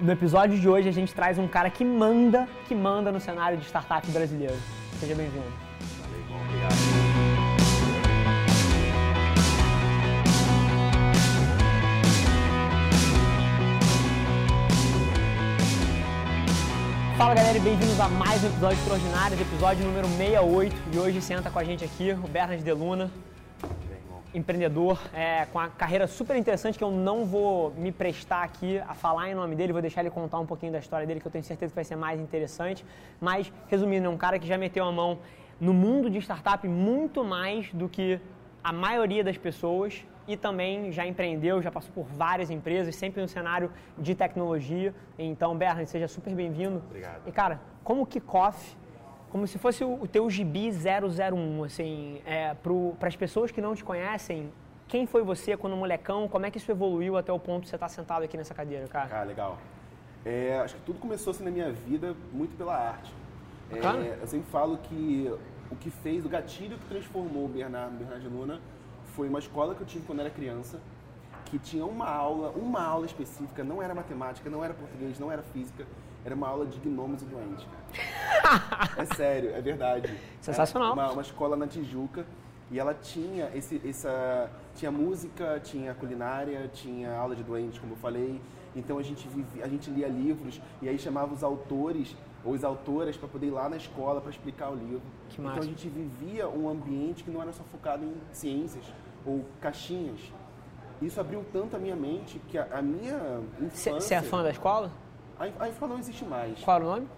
No episódio de hoje a gente traz um cara que manda, que manda no cenário de startup brasileiro. Seja bem-vindo. Valeu, bom, obrigado. Fala galera e bem-vindos a mais um episódio extraordinário, episódio número 68. E hoje senta com a gente aqui o Bernard Deluna. Empreendedor é, com a carreira super interessante que eu não vou me prestar aqui a falar em nome dele, vou deixar ele contar um pouquinho da história dele que eu tenho certeza que vai ser mais interessante. Mas, resumindo, é um cara que já meteu a mão no mundo de startup muito mais do que a maioria das pessoas e também já empreendeu, já passou por várias empresas, sempre no cenário de tecnologia. Então, Bernard, seja super bem-vindo. Obrigado. E cara, como kickoff, como se fosse o, teu gibi 001, assim, é, para as pessoas que não te conhecem, quem foi você quando molecão? Como é que isso evoluiu até o ponto de você estar sentado aqui nessa cadeira, cara? Cara, legal. É, acho que tudo começou assim na minha vida muito pela arte. É, eu sempre falo que o que fez, o gatilho que transformou o Bernardo, Bernardo Luna foi uma escola que eu tive quando era criança, que tinha uma aula, uma aula específica, não era matemática, não era português, não era física, era uma aula de gnomos e doentes, cara. É sério, é verdade. Sensacional. É uma, uma escola na Tijuca e ela tinha esse, essa, tinha música, tinha culinária, tinha aula de doentes, como eu falei. Então a gente vivia, a gente lia livros e aí chamava os autores ou as autoras para poder ir lá na escola para explicar o livro. Que então massa. a gente vivia um ambiente que não era só focado em ciências ou caixinhas. Isso abriu tanto a minha mente que a, a minha Você infância... você é fã da escola? A, a escola não existe mais. Qual o nome?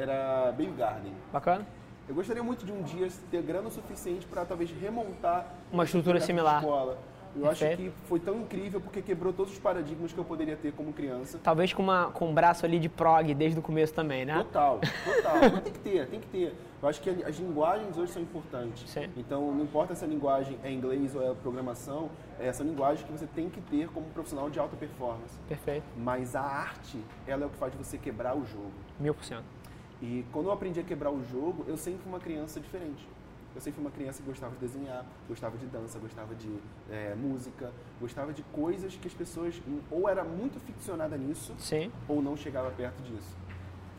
Era Baby Garden. Bacana? Eu gostaria muito de um dia ter grana o suficiente para talvez remontar Uma estrutura similar. escola. Eu acho que foi tão incrível porque quebrou todos os paradigmas que eu poderia ter como criança. Talvez com, uma, com um braço ali de prog desde o começo também, né? Total, total. Mas tem que ter, tem que ter. Eu acho que as linguagens hoje são importantes. Sim. Então, não importa se a linguagem é inglês ou é programação, é essa linguagem que você tem que ter como profissional de alta performance. Perfeito. Mas a arte, ela é o que faz você quebrar o jogo. Mil por cento. E quando eu aprendi a quebrar o jogo, eu sempre fui uma criança diferente. Eu sempre fui uma criança que gostava de desenhar, gostava de dança, gostava de é, música, gostava de coisas que as pessoas ou era muito ficcionada nisso Sim. ou não chegava perto disso.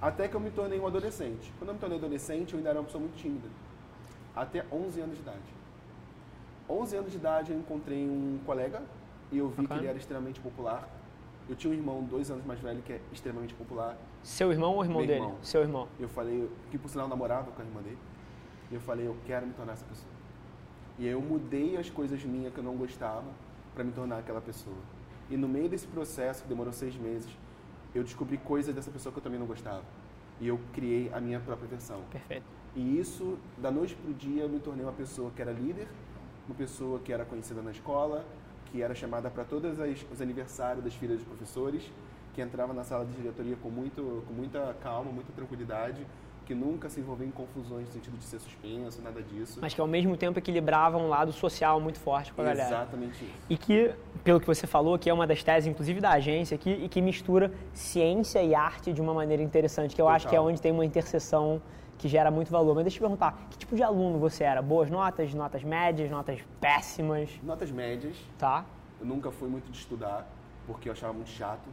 Até que eu me tornei um adolescente. Quando eu me tornei adolescente, eu ainda era uma pessoa muito tímida. Até 11 anos de idade. 11 anos de idade eu encontrei um colega e eu vi que Bacana. ele era extremamente popular. Eu tinha um irmão dois anos mais velho que é extremamente popular. Seu irmão ou irmão Meu dele? irmão. Seu irmão. Eu falei, que por sinal namorava com a irmã dele. E eu falei, eu quero me tornar essa pessoa. E aí eu mudei as coisas minhas que eu não gostava para me tornar aquela pessoa. E no meio desse processo, que demorou seis meses, eu descobri coisas dessa pessoa que eu também não gostava. E eu criei a minha própria versão. Perfeito. E isso, da noite pro dia, eu me tornei uma pessoa que era líder, uma pessoa que era conhecida na escola, que era chamada para todos os aniversários das filhas dos professores, que entrava na sala de diretoria com, muito, com muita calma, muita tranquilidade, que nunca se envolveu em confusões no sentido de ser suspenso, nada disso. Mas que ao mesmo tempo equilibrava um lado social muito forte com a galera. Exatamente isso. E que, pelo que você falou, que é uma das teses, inclusive, da agência aqui, e que mistura ciência e arte de uma maneira interessante, que eu acho que é Total. onde tem uma interseção que gera muito valor. Mas deixa eu te perguntar, que tipo de aluno você era? Boas notas, notas médias, notas péssimas, Notas médias, tá? eu nunca fui muito de estudar, porque eu achava muito chato.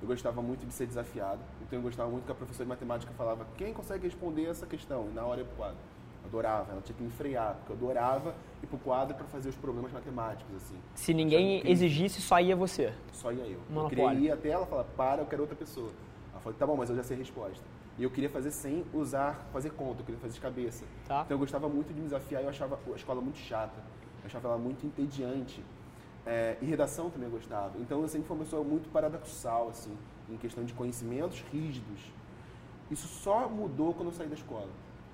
Eu gostava muito de ser desafiado, então eu gostava muito que a professora de matemática falava quem consegue responder essa questão, e na hora eu quadro. Eu adorava, ela tinha que me frear, porque eu adorava ir pro quadro para fazer os problemas matemáticos, assim. Se ninguém incrível. exigisse, só ia você. Só ia eu. Eu Monopólio. queria ir até ela e falar, para, eu quero outra pessoa. Ela falou, tá bom, mas eu já sei a resposta. E eu queria fazer sem usar, fazer conta, eu queria fazer de cabeça. Tá. Então eu gostava muito de me desafiar, eu achava a escola muito chata. Eu achava ela muito entediante. É, e redação também eu gostava. Então eu sempre fui uma pessoa muito paradoxal, assim, em questão de conhecimentos rígidos. Isso só mudou quando eu saí da escola.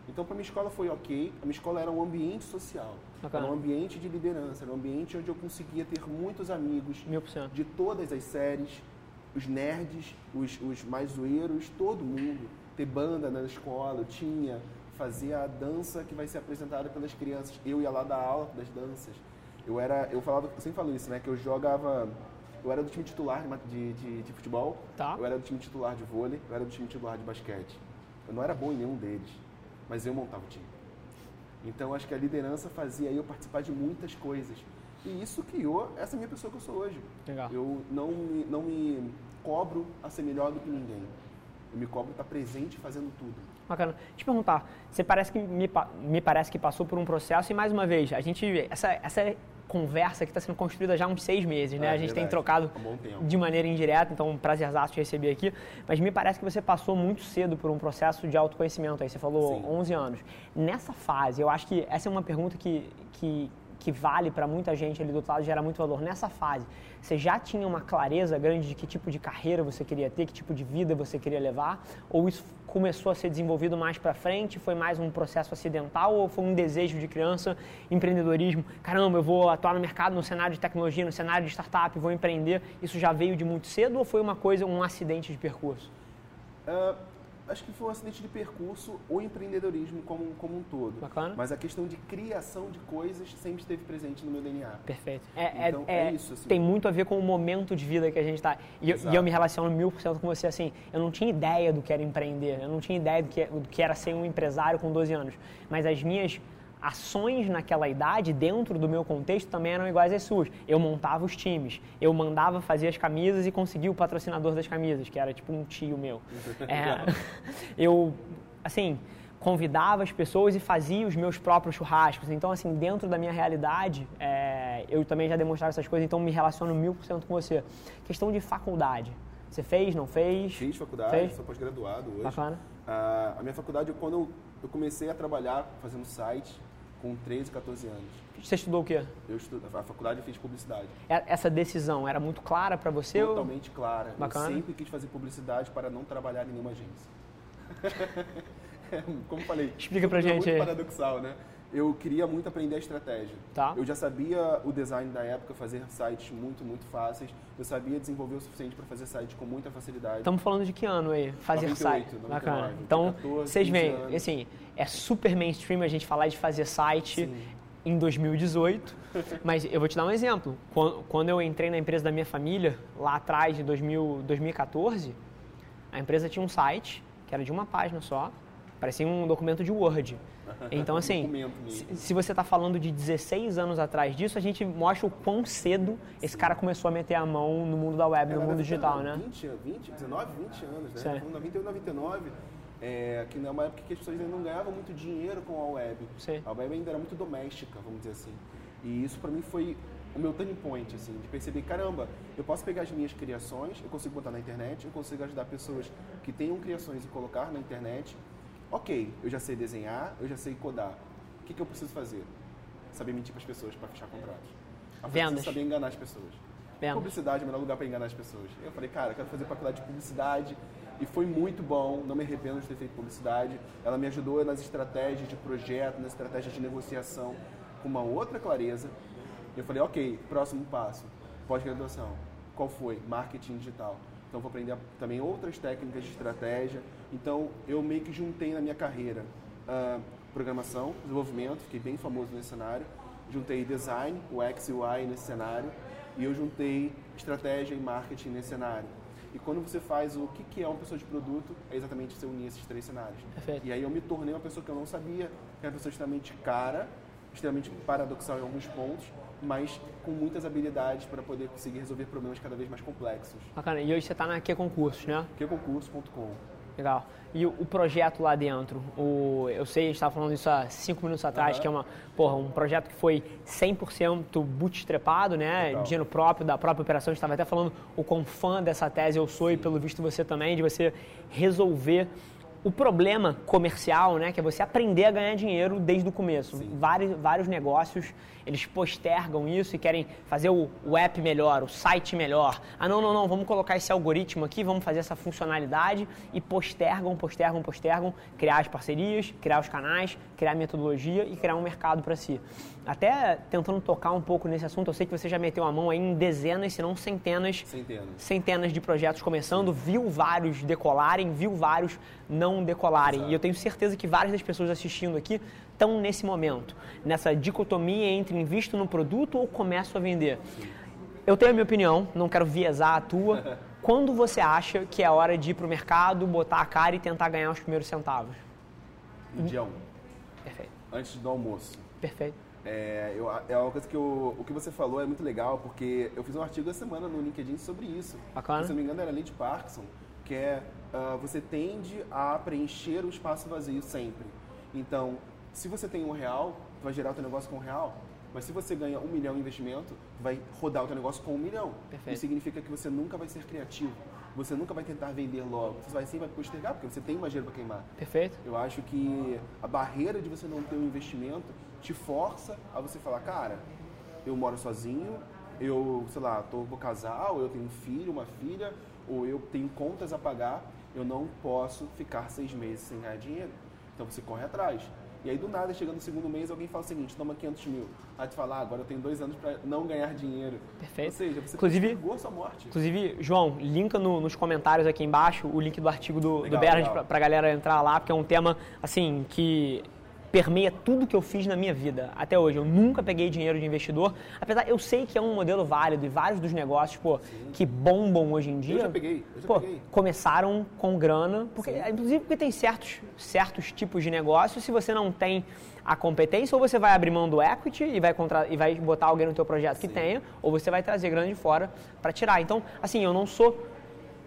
Então, para minha escola foi ok. A minha escola era um ambiente social. Bacana. Era um ambiente de liderança. Era um ambiente onde eu conseguia ter muitos amigos de todas as séries, os nerds, os, os mais zoeiros, todo mundo. Ter banda na escola, eu tinha. Fazer a dança que vai ser apresentada pelas crianças. Eu ia lá dar aula das danças. Eu era, eu falava, eu sempre falo isso, né? Que eu jogava, eu era do time titular de, de, de futebol, Tá. eu era do time titular de vôlei, eu era do time titular de basquete. Eu não era bom em nenhum deles, mas eu montava o time. Então acho que a liderança fazia eu participar de muitas coisas. E isso criou essa minha pessoa que eu sou hoje. Legal. Eu não me, não me cobro a ser melhor do que ninguém. Eu me cobro estar presente fazendo tudo. Bacana. Te perguntar, você parece que me, me parece que passou por um processo e mais uma vez, a gente essa essa conversa que está sendo construída já há uns seis meses, né? É, a gente verdade. tem trocado Um de maneira indireta, então um prazerzaço te receber aqui. Mas me parece que você passou muito cedo por um processo de autoconhecimento. Aí você falou Sim. 11 anos. Nessa fase, eu acho que essa é uma pergunta que, que, que vale para muita gente ali do outro lado, gera muito valor. Nessa fase, você já tinha uma clareza grande de que tipo de carreira você queria ter, que tipo de vida você queria levar? Ou isso começou a ser desenvolvido mais para frente? Foi mais um processo acidental ou foi um desejo de criança, empreendedorismo? Caramba, eu vou atuar no mercado, no cenário de tecnologia, no cenário de startup, vou empreender. Isso já veio de muito cedo ou foi uma coisa, um acidente de percurso? Ah, acho que foi um acidente de percurso ou empreendedorismo como, como um todo. Bacana. Mas a questão de criação de coisas sempre esteve presente no meu DNA. Perfeito. É, Então, é, é isso, assim. Tem muito a ver com o momento de vida que a gente está. E, eu- e eu me relaciono mil por cento com você assim. Eu não tinha ideia do que era empreender. Eu não tinha ideia do que, do que era ser um empresário com 12 anos. Mas as minhas ações naquela idade, dentro do meu contexto, também eram iguais às suas. Eu montava os times, eu mandava fazer as camisas e conseguia o patrocinador das camisas, que era tipo um tio meu. É, eu, assim, convidava as pessoas e fazia os meus próprios churrascos. Então, assim, dentro da minha realidade, é, eu também já demonstrava essas coisas, então me relaciono mil por cento com você. Questão de faculdade. Você fez, não fez? Fiz faculdade, Fez? sou pós-graduado hoje. Bacana. Ah, a minha faculdade, quando eu, eu comecei a trabalhar fazendo site com 13, 14 anos. Você estudou o quê? Eu estudo, a faculdade eu fiz publicidade. É- Essa decisão era muito clara para você? ou- Totalmente clara. Bacana. Eu sempre quis fazer publicidade para não trabalhar em nenhuma agência. Como falei, Explica pra é gente muito aí. paradoxal, né? Eu queria muito aprender a estratégia. Tá. Eu já sabia o design da época, fazer sites muito, muito fáceis. Eu sabia desenvolver o suficiente para fazer sites com muita facilidade. Estamos falando de que ano aí? Fazer 98, site. 99, Bacana. Então, 14, vocês 15 veem, assim, é super mainstream a gente falar de fazer site Sim. em 2018, mas eu vou te dar um exemplo. Quan- Quando eu entrei na empresa da minha família, lá atrás, de 2000, 2014, a empresa tinha um site que era de uma página só, parecia um documento de Word. Então, assim, se, você está falando de 16 anos atrás disso, a gente mostra o quão cedo esse cara começou a meter a mão no mundo da web, no mundo digital, ter né? 20, 20, 19, 20 anos, né? Falando 98, 99, é, que é uma época que as pessoas ainda não ganhavam muito dinheiro com a web. Sim. A web ainda era muito doméstica, vamos dizer assim. E isso para mim foi o meu turning point, assim, de perceber, caramba, eu posso pegar as minhas criações, eu consigo botar na internet, eu consigo ajudar pessoas que tenham criações e colocar na internet. Ok, eu já sei desenhar, eu já sei codar. O que, que eu preciso fazer? Saber mentir para as pessoas para fechar contratos. Eu preciso saber enganar as pessoas. Vendas. Publicidade é o melhor lugar para enganar as pessoas. Eu falei, cara, eu quero fazer faculdade de publicidade e foi muito bom, não me arrependo de ter feito publicidade. Ela me ajudou nas estratégias de projeto, nas estratégias de negociação com uma outra clareza. Eu falei, ok, próximo passo, pós-graduação. Qual foi? Marketing digital. Então vou aprender também outras técnicas de estratégia. Então eu meio que juntei na minha carreira ah, programação, desenvolvimento, fiquei bem famoso nesse cenário. Juntei design, UX e UI nesse cenário. E eu juntei estratégia e marketing nesse cenário. E quando você faz o que que é uma pessoa de produto, é exatamente você unir esses três cenários. Perfeito. E aí eu me tornei uma pessoa que eu não sabia, que era uma pessoa extremamente cara, extremamente paradoxal em alguns pontos, mas com muitas habilidades para poder conseguir resolver problemas cada vez mais complexos. Bacana. E hoje você está na Q Concursos, né? Qconcurso.com Legal. E o, o projeto lá dentro? O, eu sei, a gente estava falando isso há cinco minutos atrás, Aham. que é uma, porra, um projeto que foi 100% bootstrapado, né? Total. Dinheiro próprio, da própria operação. A gente estava até falando o quão fã dessa tese eu sou e pelo visto você também, de você resolver o problema comercial, né? Que é você aprender a ganhar dinheiro desde o começo. Vários, vários negócios, eles postergam isso e querem fazer o, o app melhor, o site melhor. Ah, não, não, não, vamos colocar esse algoritmo aqui, vamos fazer essa funcionalidade e postergam, postergam, postergam, criar as parcerias, criar os canais, criar a metodologia e criar um mercado para si. Até tentando tocar um pouco nesse assunto, eu sei que você já meteu a mão aí em dezenas, se não centenas Centenas. centenas de projetos começando, viu vários decolarem, viu vários não decolarem. Exato. E eu tenho certeza que várias das pessoas assistindo aqui estão nesse momento, nessa dicotomia entre invisto no produto ou começo a vender. Eu tenho a minha opinião, não quero viesar a tua. Quando você acha que é hora de ir para o mercado, botar a cara e tentar ganhar os primeiros centavos? No dia 1, Perfeito, antes do almoço. perfeito. É, eu, é uma coisa que eu, o que você falou é muito legal, porque eu fiz um artigo essa semana no LinkedIn sobre isso. Bacana. Se não me engano, era a de Parkinson, que é uh, você tende a preencher o espaço vazio sempre. Então, se você tem um real, vai gerar o teu negócio com um real. Mas se você ganha um milhão em investimento, vai rodar o teu negócio com um milhão. Perfeito. Isso significa que você nunca vai ser criativo. Você nunca vai tentar vender logo. Você vai sempre postergar, porque você tem mais dinheiro para queimar. Perfeito. Eu acho que a barreira de você não ter um investimento te força a você falar, cara, eu moro sozinho, eu, sei lá, tô, vou casar, ou eu tenho um filho, uma filha, ou eu tenho contas a pagar, eu não posso ficar seis meses sem ganhar dinheiro. Então você corre atrás. E aí do nada, chegando no segundo mês, alguém fala o seguinte, toma 500 mil. Aí tu fala, ah, agora eu tenho dois anos para não ganhar dinheiro. Perfeito. Ou seja, você Inclusive- a sua morte. Inclusive, João, linka no- nos comentários aqui embaixo o link do artigo do, do Legal, Bernard legal. pra, pra galera entrar lá, porque é um tema, assim, que permeia tudo que eu fiz na minha vida até hoje. Eu nunca peguei dinheiro de investidor, apesar, eu sei que é um modelo válido e vários dos negócios, pô, que bombam hoje em dia. já peguei, eu já pô, peguei. começaram com grana, porque, Sim. inclusive porque tem certos, certos tipos de negócio, se você não tem a competência, ou você vai abrir mão do equity e vai, contra, e vai botar alguém no teu projeto que tenha, ou você vai trazer grana de fora para tirar. Então, assim, eu não sou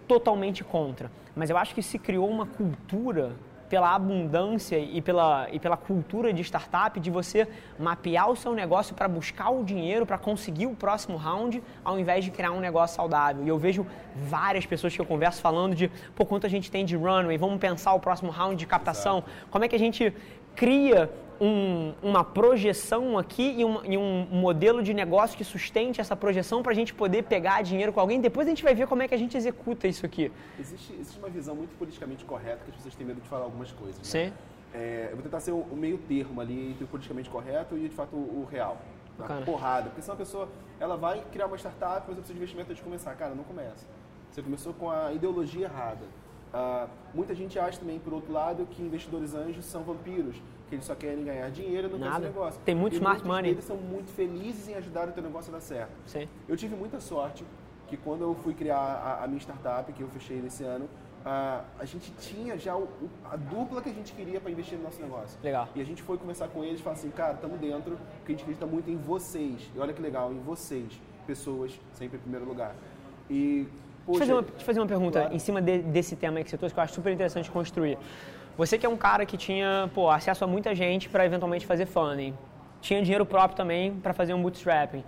totalmente contra, mas eu acho que se criou uma cultura pela abundância e pela, e pela cultura de startup de você mapear o seu negócio para buscar o dinheiro para conseguir o próximo round ao invés de criar um negócio saudável. E eu vejo várias pessoas que eu converso falando de pô, quanto a gente tem de runway, vamos pensar o próximo round de captação, como é que a gente cria um- uma projeção aqui e um, e um modelo de negócio que sustente essa projeção para a gente poder pegar dinheiro com alguém. Depois a gente vai ver como é que a gente executa isso aqui. Existe, existe uma visão muito politicamente correta que as pessoas têm medo de falar algumas coisas. né? Sim. É, eu vou tentar ser o, o meio termo ali entre o politicamente correto e de fato o, o real. Uma Bacana. porrada. Porque senão a pessoa ela vai criar uma startup, mas eu preciso de investimento antes de começar. Cara, não começa. Você começou com a ideologia errada. Ah, muita gente acha também, por outro lado, que investidores anjos são vampiros, que eles só querem ganhar dinheiro Nada. fazer negócio. Tem muito e smart muitos money. deles são muito felizes em ajudar o teu negócio a dar certo. Sim. Eu tive muita sorte que quando eu fui criar a, a minha startup, que eu fechei nesse ano, a, a gente tinha já o- a dupla que a gente queria para investir no nosso negócio. Legal. E a gente foi conversar com eles e falar assim, cara, estamos dentro, porque a gente acredita muito em vocês. E olha que legal, em vocês, pessoas, sempre em primeiro lugar. E, poxa, Deixa eu fazer uma, eu fazer uma pergunta Claro. em cima de- desse tema aí que você trouxe, que eu acho super interessante construir. Você que é um cara que tinha pô, acesso a muita gente para eventualmente fazer funding, tinha dinheiro próprio também para fazer um bootstrapping.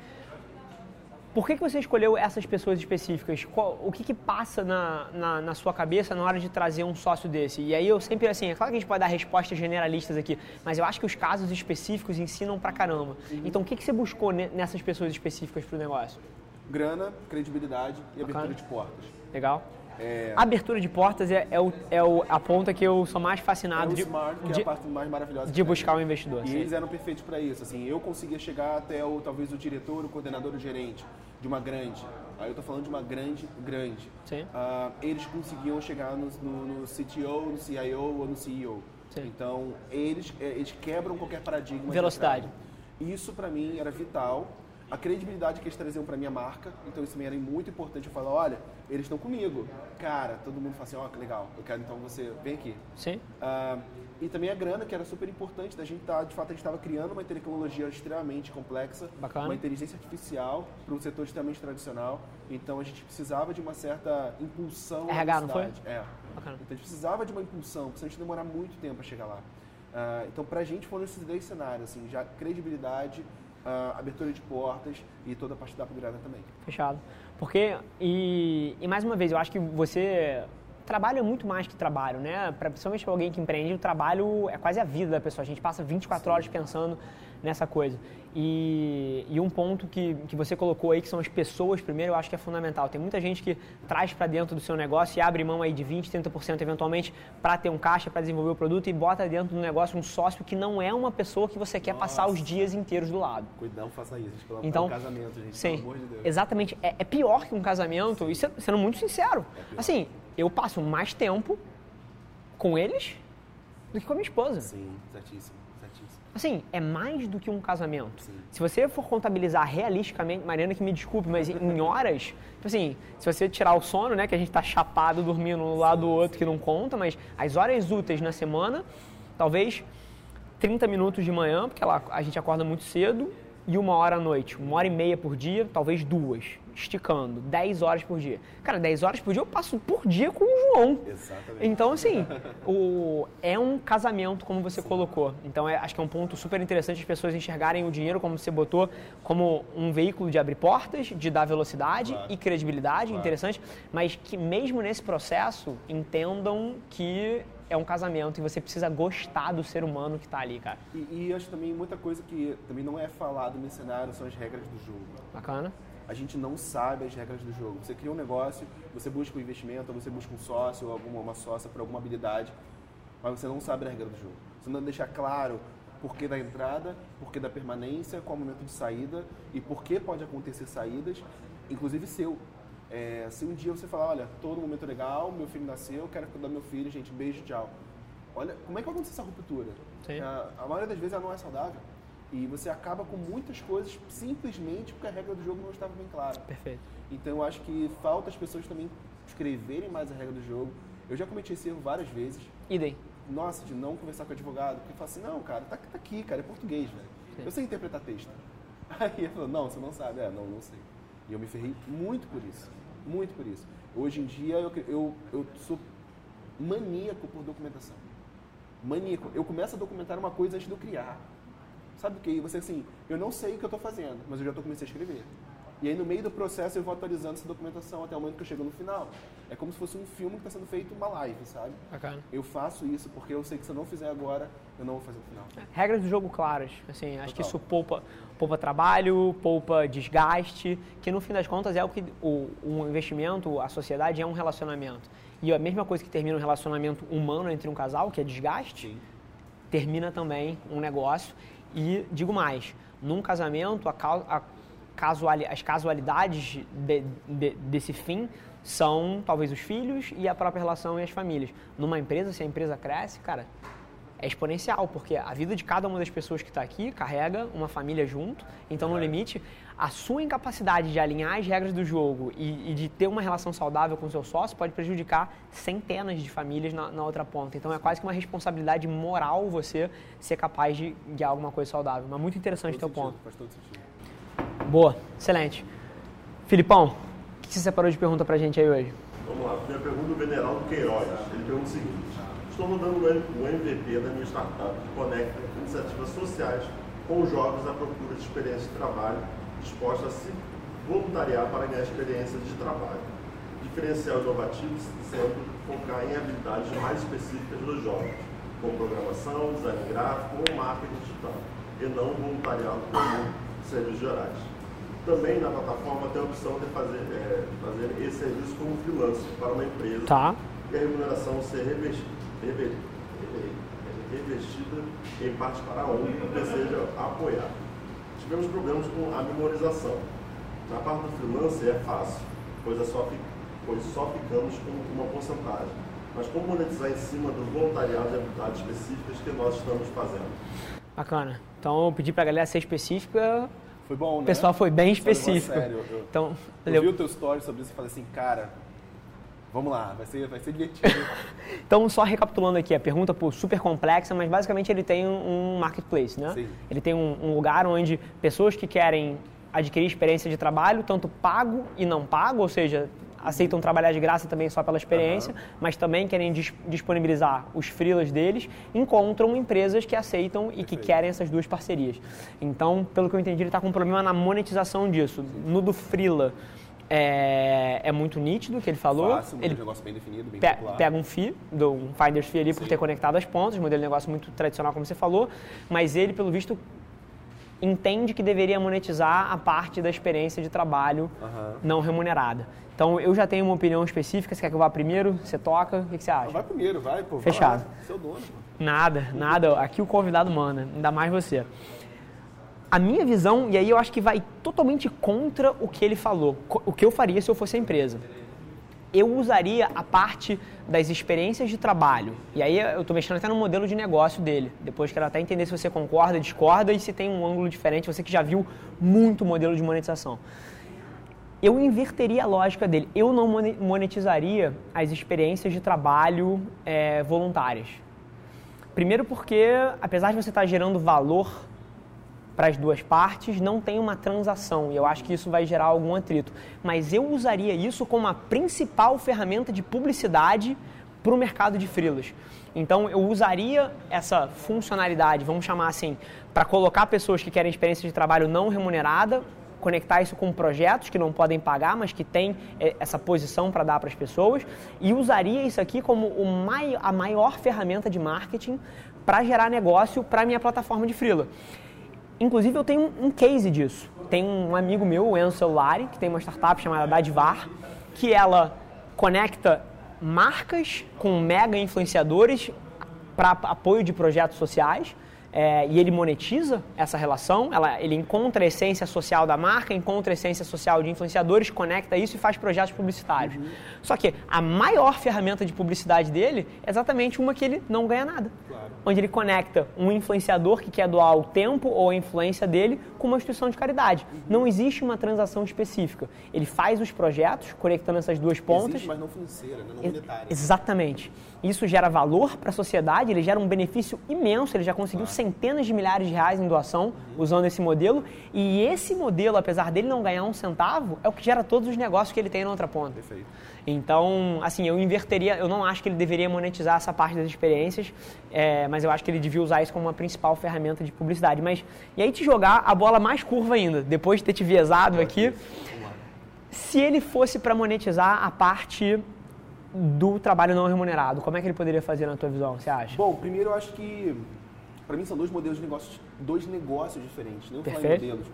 Por que, que você escolheu essas pessoas específicas? Qual- o que, que passa na, na, na sua cabeça na hora de trazer um sócio desse? E aí eu sempre, assim, é claro que a gente pode dar respostas generalistas aqui, mas eu acho que os casos específicos ensinam pra caramba. Uhum. Então o que, que você buscou ne- nessas pessoas específicas pro negócio? grana, credibilidade e Bacana. abertura de portas. Legal? É, Abertura de portas é, é, o, é o- a ponta que eu sou mais é fascinado o de, Smart, que é de, a parte mais maravilhosa. de buscar um investidor. E sim. eles eram perfeitos para isso. Assim, eu conseguia chegar até o talvez o diretor, o coordenador, o gerente de uma grande. Aí eu tô falando de uma grande, grande. Sim. Ah, eles conseguiam chegar no, no, no CTO, no CIO ou no CEO. Sim. Então eles eh, eles quebram qualquer paradigma. de Velocidade. Isso para mim era vital. A credibilidade que eles traziam para minha marca, então isso também era muito importante. Eu falar, olha, eles estão comigo. Cara, todo mundo fala assim, ó, que legal, eu quero então você, vem aqui. Sim. Ah, e também a grana, que era super importante, da gente tá, de fato a gente estava criando uma tecnologia extremamente complexa, Bacana. uma inteligência artificial para um setor extremamente tradicional. Então a gente precisava de uma certa impulsão. na RH, não foi? É. Bacana. Então a gente precisava de uma impulsão, porque senão a gente demorar muito tempo para chegar lá. Ah, então pra gente foram esses dois cenários, assim, já credibilidade, ah, abertura de portas e toda a parte da upgrade também. Fechado. Porque, e, e mais uma vez, eu acho que você. Trabalho é muito mais que trabalho, né? Pra, principalmente para alguém que empreende, o trabalho é quase a vida da pessoa. A gente passa 24 horas pensando nessa coisa. E, e um ponto que, que você colocou aí, que são as pessoas primeiro, eu acho que é fundamental. Tem muita gente que traz para dentro do seu negócio e abre mão aí de 20%, 30% eventualmente para ter um caixa, para desenvolver o produto e bota dentro do negócio um sócio que não é uma pessoa que você quer passar os dias inteiros do lado. Cuidado, faça isso, gente, pelo Então, um casamento, gente, sim, pelo amor de Deus. exatamente. É, é pior que um casamento, isso é- sendo muito sincero. pior. assim, eu passo mais tempo com eles do que com a minha esposa. Sim, certíssimo, certíssimo. Assim, é mais do que um casamento. Sim. Se você for contabilizar realisticamente, Mariana que me desculpe, mas em horas, tipo assim, se você tirar o sono, né, que a gente tá chapado dormindo um lado do outro que não conta, mas as horas úteis na semana, talvez 30 minutos de manhã, porque ela, a gente acorda muito cedo, e uma hora à noite. Uma hora e meia por dia, talvez duas. Esticando. 10 horas por dia. Cara, 10 horas por dia eu passo por dia com o João. Exatamente. Então, assim, o, é um casamento, como você Sim. colocou. Então, é, acho que é um ponto super interessante as pessoas enxergarem o dinheiro, como você botou, como um veículo de abrir portas, de dar velocidade claro. e credibilidade, claro. interessante, mas que mesmo nesse processo entendam que é um casamento e você precisa gostar do ser humano que está ali, cara. E, e acho também muita coisa que também não é falado nesse cenário são as regras do jogo. Bacana. A gente não sabe as regras do jogo. Você cria um negócio, você busca um investimento, você busca um sócio ou alguma uma sócia para alguma habilidade, mas você não sabe a regra do jogo. Você não deixa claro por que da entrada, por que da permanência, qual o momento de saída e por que pode acontecer saídas, inclusive seu. É, se um dia você falar, olha, todo momento legal, meu filho nasceu, quero cuidar do meu filho, gente, beijo, tchau. Olha, como é que vai acontecer essa ruptura? A, a, maioria das vezes ela não é saudável. E você acaba com muitas coisas simplesmente porque a regra do jogo não estava bem clara. Perfeito. Então eu acho que falta as pessoas também escreverem mais a regra do jogo. Eu já cometi esse erro várias vezes. Idem. Nossa, de não conversar com o advogado, porque fala assim, não, cara, tá, tá aqui, cara, é português, velho. Sim. Eu sei interpretar texto. Aí ele falou, não, você não sabe. É, não, não sei. E eu me ferrei muito por isso. Muito por isso. Hoje em dia eu, eu, eu sou maníaco por documentação. Maníaco. Eu começo a documentar uma coisa antes de eu criar. Sabe o que? Você assim, eu não sei o que eu estou fazendo, mas eu já estou começando a escrever. E aí no meio do processo eu vou atualizando essa documentação até o momento que eu chego no final. É como se fosse um filme que está sendo feito uma live, sabe? Bacana. Eu faço isso porque eu sei que se eu não fizer agora, eu não vou fazer no final. Regras do jogo claras. Assim, acho Total. que isso poupa, poupa trabalho, poupa desgaste, que no fim das contas é o que o, o investimento, a sociedade é um relacionamento. E a mesma coisa que termina um relacionamento humano entre um casal, que é desgaste, Sim. termina também um negócio. E digo mais, num casamento, a, a casuali as casualidades de, de, desse fim são talvez os filhos e a própria relação e as famílias. Numa empresa, se a empresa cresce, cara, é exponencial, porque a vida de cada uma das pessoas que está aqui carrega uma família junto. Então, no limite, a sua incapacidade de alinhar as regras do jogo e, e de ter uma relação saudável com o seu sócio pode prejudicar centenas de famílias na, na, outra ponta. Então, é quase que uma responsabilidade moral você ser capaz de guiar alguma coisa saudável. Mas muito interessante o teu ponto. Faz todo sentido. Boa, excelente. Filipão, o que você separou de pergunta pra gente aí hoje? Vamos lá, primeira pergunta do Veneraldo Queiroz. Ele pergunta o seguinte: Estou rodando o MVP da minha startup que conecta iniciativas sociais com os jovens à procura de experiência de trabalho, disposta a se voluntariar para ganhar experiência de trabalho. Diferencial inovativo sendo focar em habilidades mais específicas dos jovens, como programação, design gráfico ou marketing digital, e não voluntariado comum serviços gerais. Também na plataforma tem a opção de fazer, é, fazer esse serviço como freelancer para uma empresa tá. e a remuneração ser revestida, em parte para a que deseja apoiar. Tivemos problemas com a memorização. Na parte do freelancer é fácil, pois, é só, pois só ficamos com uma porcentagem. Mas como monetizar em cima do voluntariado de habilidades específicas que nós estamos fazendo? Bacana. Então eu pedi para a galera ser específica. Foi bom, né? O pessoal foi bem específico. Sério, eu, então, eu, eu vi o teu story sobre isso e falei assim, cara, Vamos lá, vai ser, vai ser divertido. então, só recapitulando aqui, a pergunta pô, super complexa, mas basicamente ele tem um marketplace, né? Sim. Ele tem um, um, lugar onde pessoas que querem adquirir experiência de trabalho, tanto pago e não pago, ou seja, aceitam trabalhar de graça também só pela experiência, uhum. mas também querem dis disponibilizar os freelas deles, encontram empresas que aceitam Perfeito. e que querem essas duas parcerias. Então, pelo que eu entendi, ele está com um problema na monetização disso. No do freela, é, é, muito nítido que ele falou. Fácil, ele negócio bem definido, bem pe Pega um do, um Finder's Fee ali Sim. por ter conectado as pontas, modelo de negócio muito tradicional, como você falou, mas ele, pelo visto, entende que deveria monetizar a parte da experiência de trabalho uhum. não remunerada. Então eu já tenho uma opinião específica. Você quer que eu vá primeiro? Você toca? O que, você acha? vai primeiro, vai, pô. Fechado. Vai Seu dono. Nada, nada. Aqui o convidado manda, ainda mais você. A minha visão, e aí eu acho que vai totalmente contra o que ele falou, o que eu faria se eu fosse a empresa. Eu usaria a parte das experiências de trabalho. E aí eu estou mexendo até no modelo de negócio dele. Depois quero até entender se você concorda, discorda e se tem um ângulo diferente, você que já viu muito modelo de monetização eu inverteria a lógica dele. Eu não monetizaria as experiências de trabalho é, voluntárias. Primeiro porque, apesar de você estar gerando valor para as duas partes, não tem uma transação e eu acho que isso vai gerar algum atrito. Mas eu usaria isso como a principal ferramenta de publicidade para o mercado de freelas. Então eu usaria essa funcionalidade, vamos chamar assim, para colocar pessoas que querem experiência de trabalho não remunerada, conectar isso com projetos que não podem pagar, mas que têm é, essa posição para dar para as pessoas, e usaria isso aqui como mai, a maior ferramenta de marketing para gerar negócio para minha plataforma de freela. Inclusive eu tenho um case disso. Tem um amigo meu, o Enzo Celulari, que tem uma startup chamada Dadivar, que ela conecta marcas com mega influenciadores para apoio de projetos sociais é, e ele monetiza essa relação, ela, ele encontra a essência social da marca, encontra a essência social de influenciadores, conecta isso e faz projetos publicitários. Uhum. Só que a maior ferramenta de publicidade dele é exatamente uma que ele não ganha nada. Claro. Onde ele conecta um influenciador que quer doar o tempo ou a influência dele com uma instituição de caridade. Uhum. Não existe uma transação específica. Ele faz os projetos, conectando essas duas pontas. Existe, mas não financeira, né? não monetária. Exatamente. Isso gera valor para a sociedade, ele gera um benefício imenso, ele já conseguiu claro. Centenas de milhares de reais em doação usando esse modelo. E esse modelo, apesar dele não ganhar um centavo, é o que gera todos os negócios que ele tem na outra ponta. Perfeito. Então, assim, eu inverteria, eu não acho que ele deveria monetizar essa parte das experiências, é, mas eu acho que ele devia usar isso como uma principal ferramenta de publicidade. Mas, e aí te jogar a bola mais curva ainda, depois de ter te viesado aqui, se ele fosse para monetizar a parte do trabalho não remunerado, como é que ele poderia fazer na tua visão, você acha? Bom, primeiro eu acho que, para mim são dois modelos de negócios, dois negócios diferentes, não falar em modelos.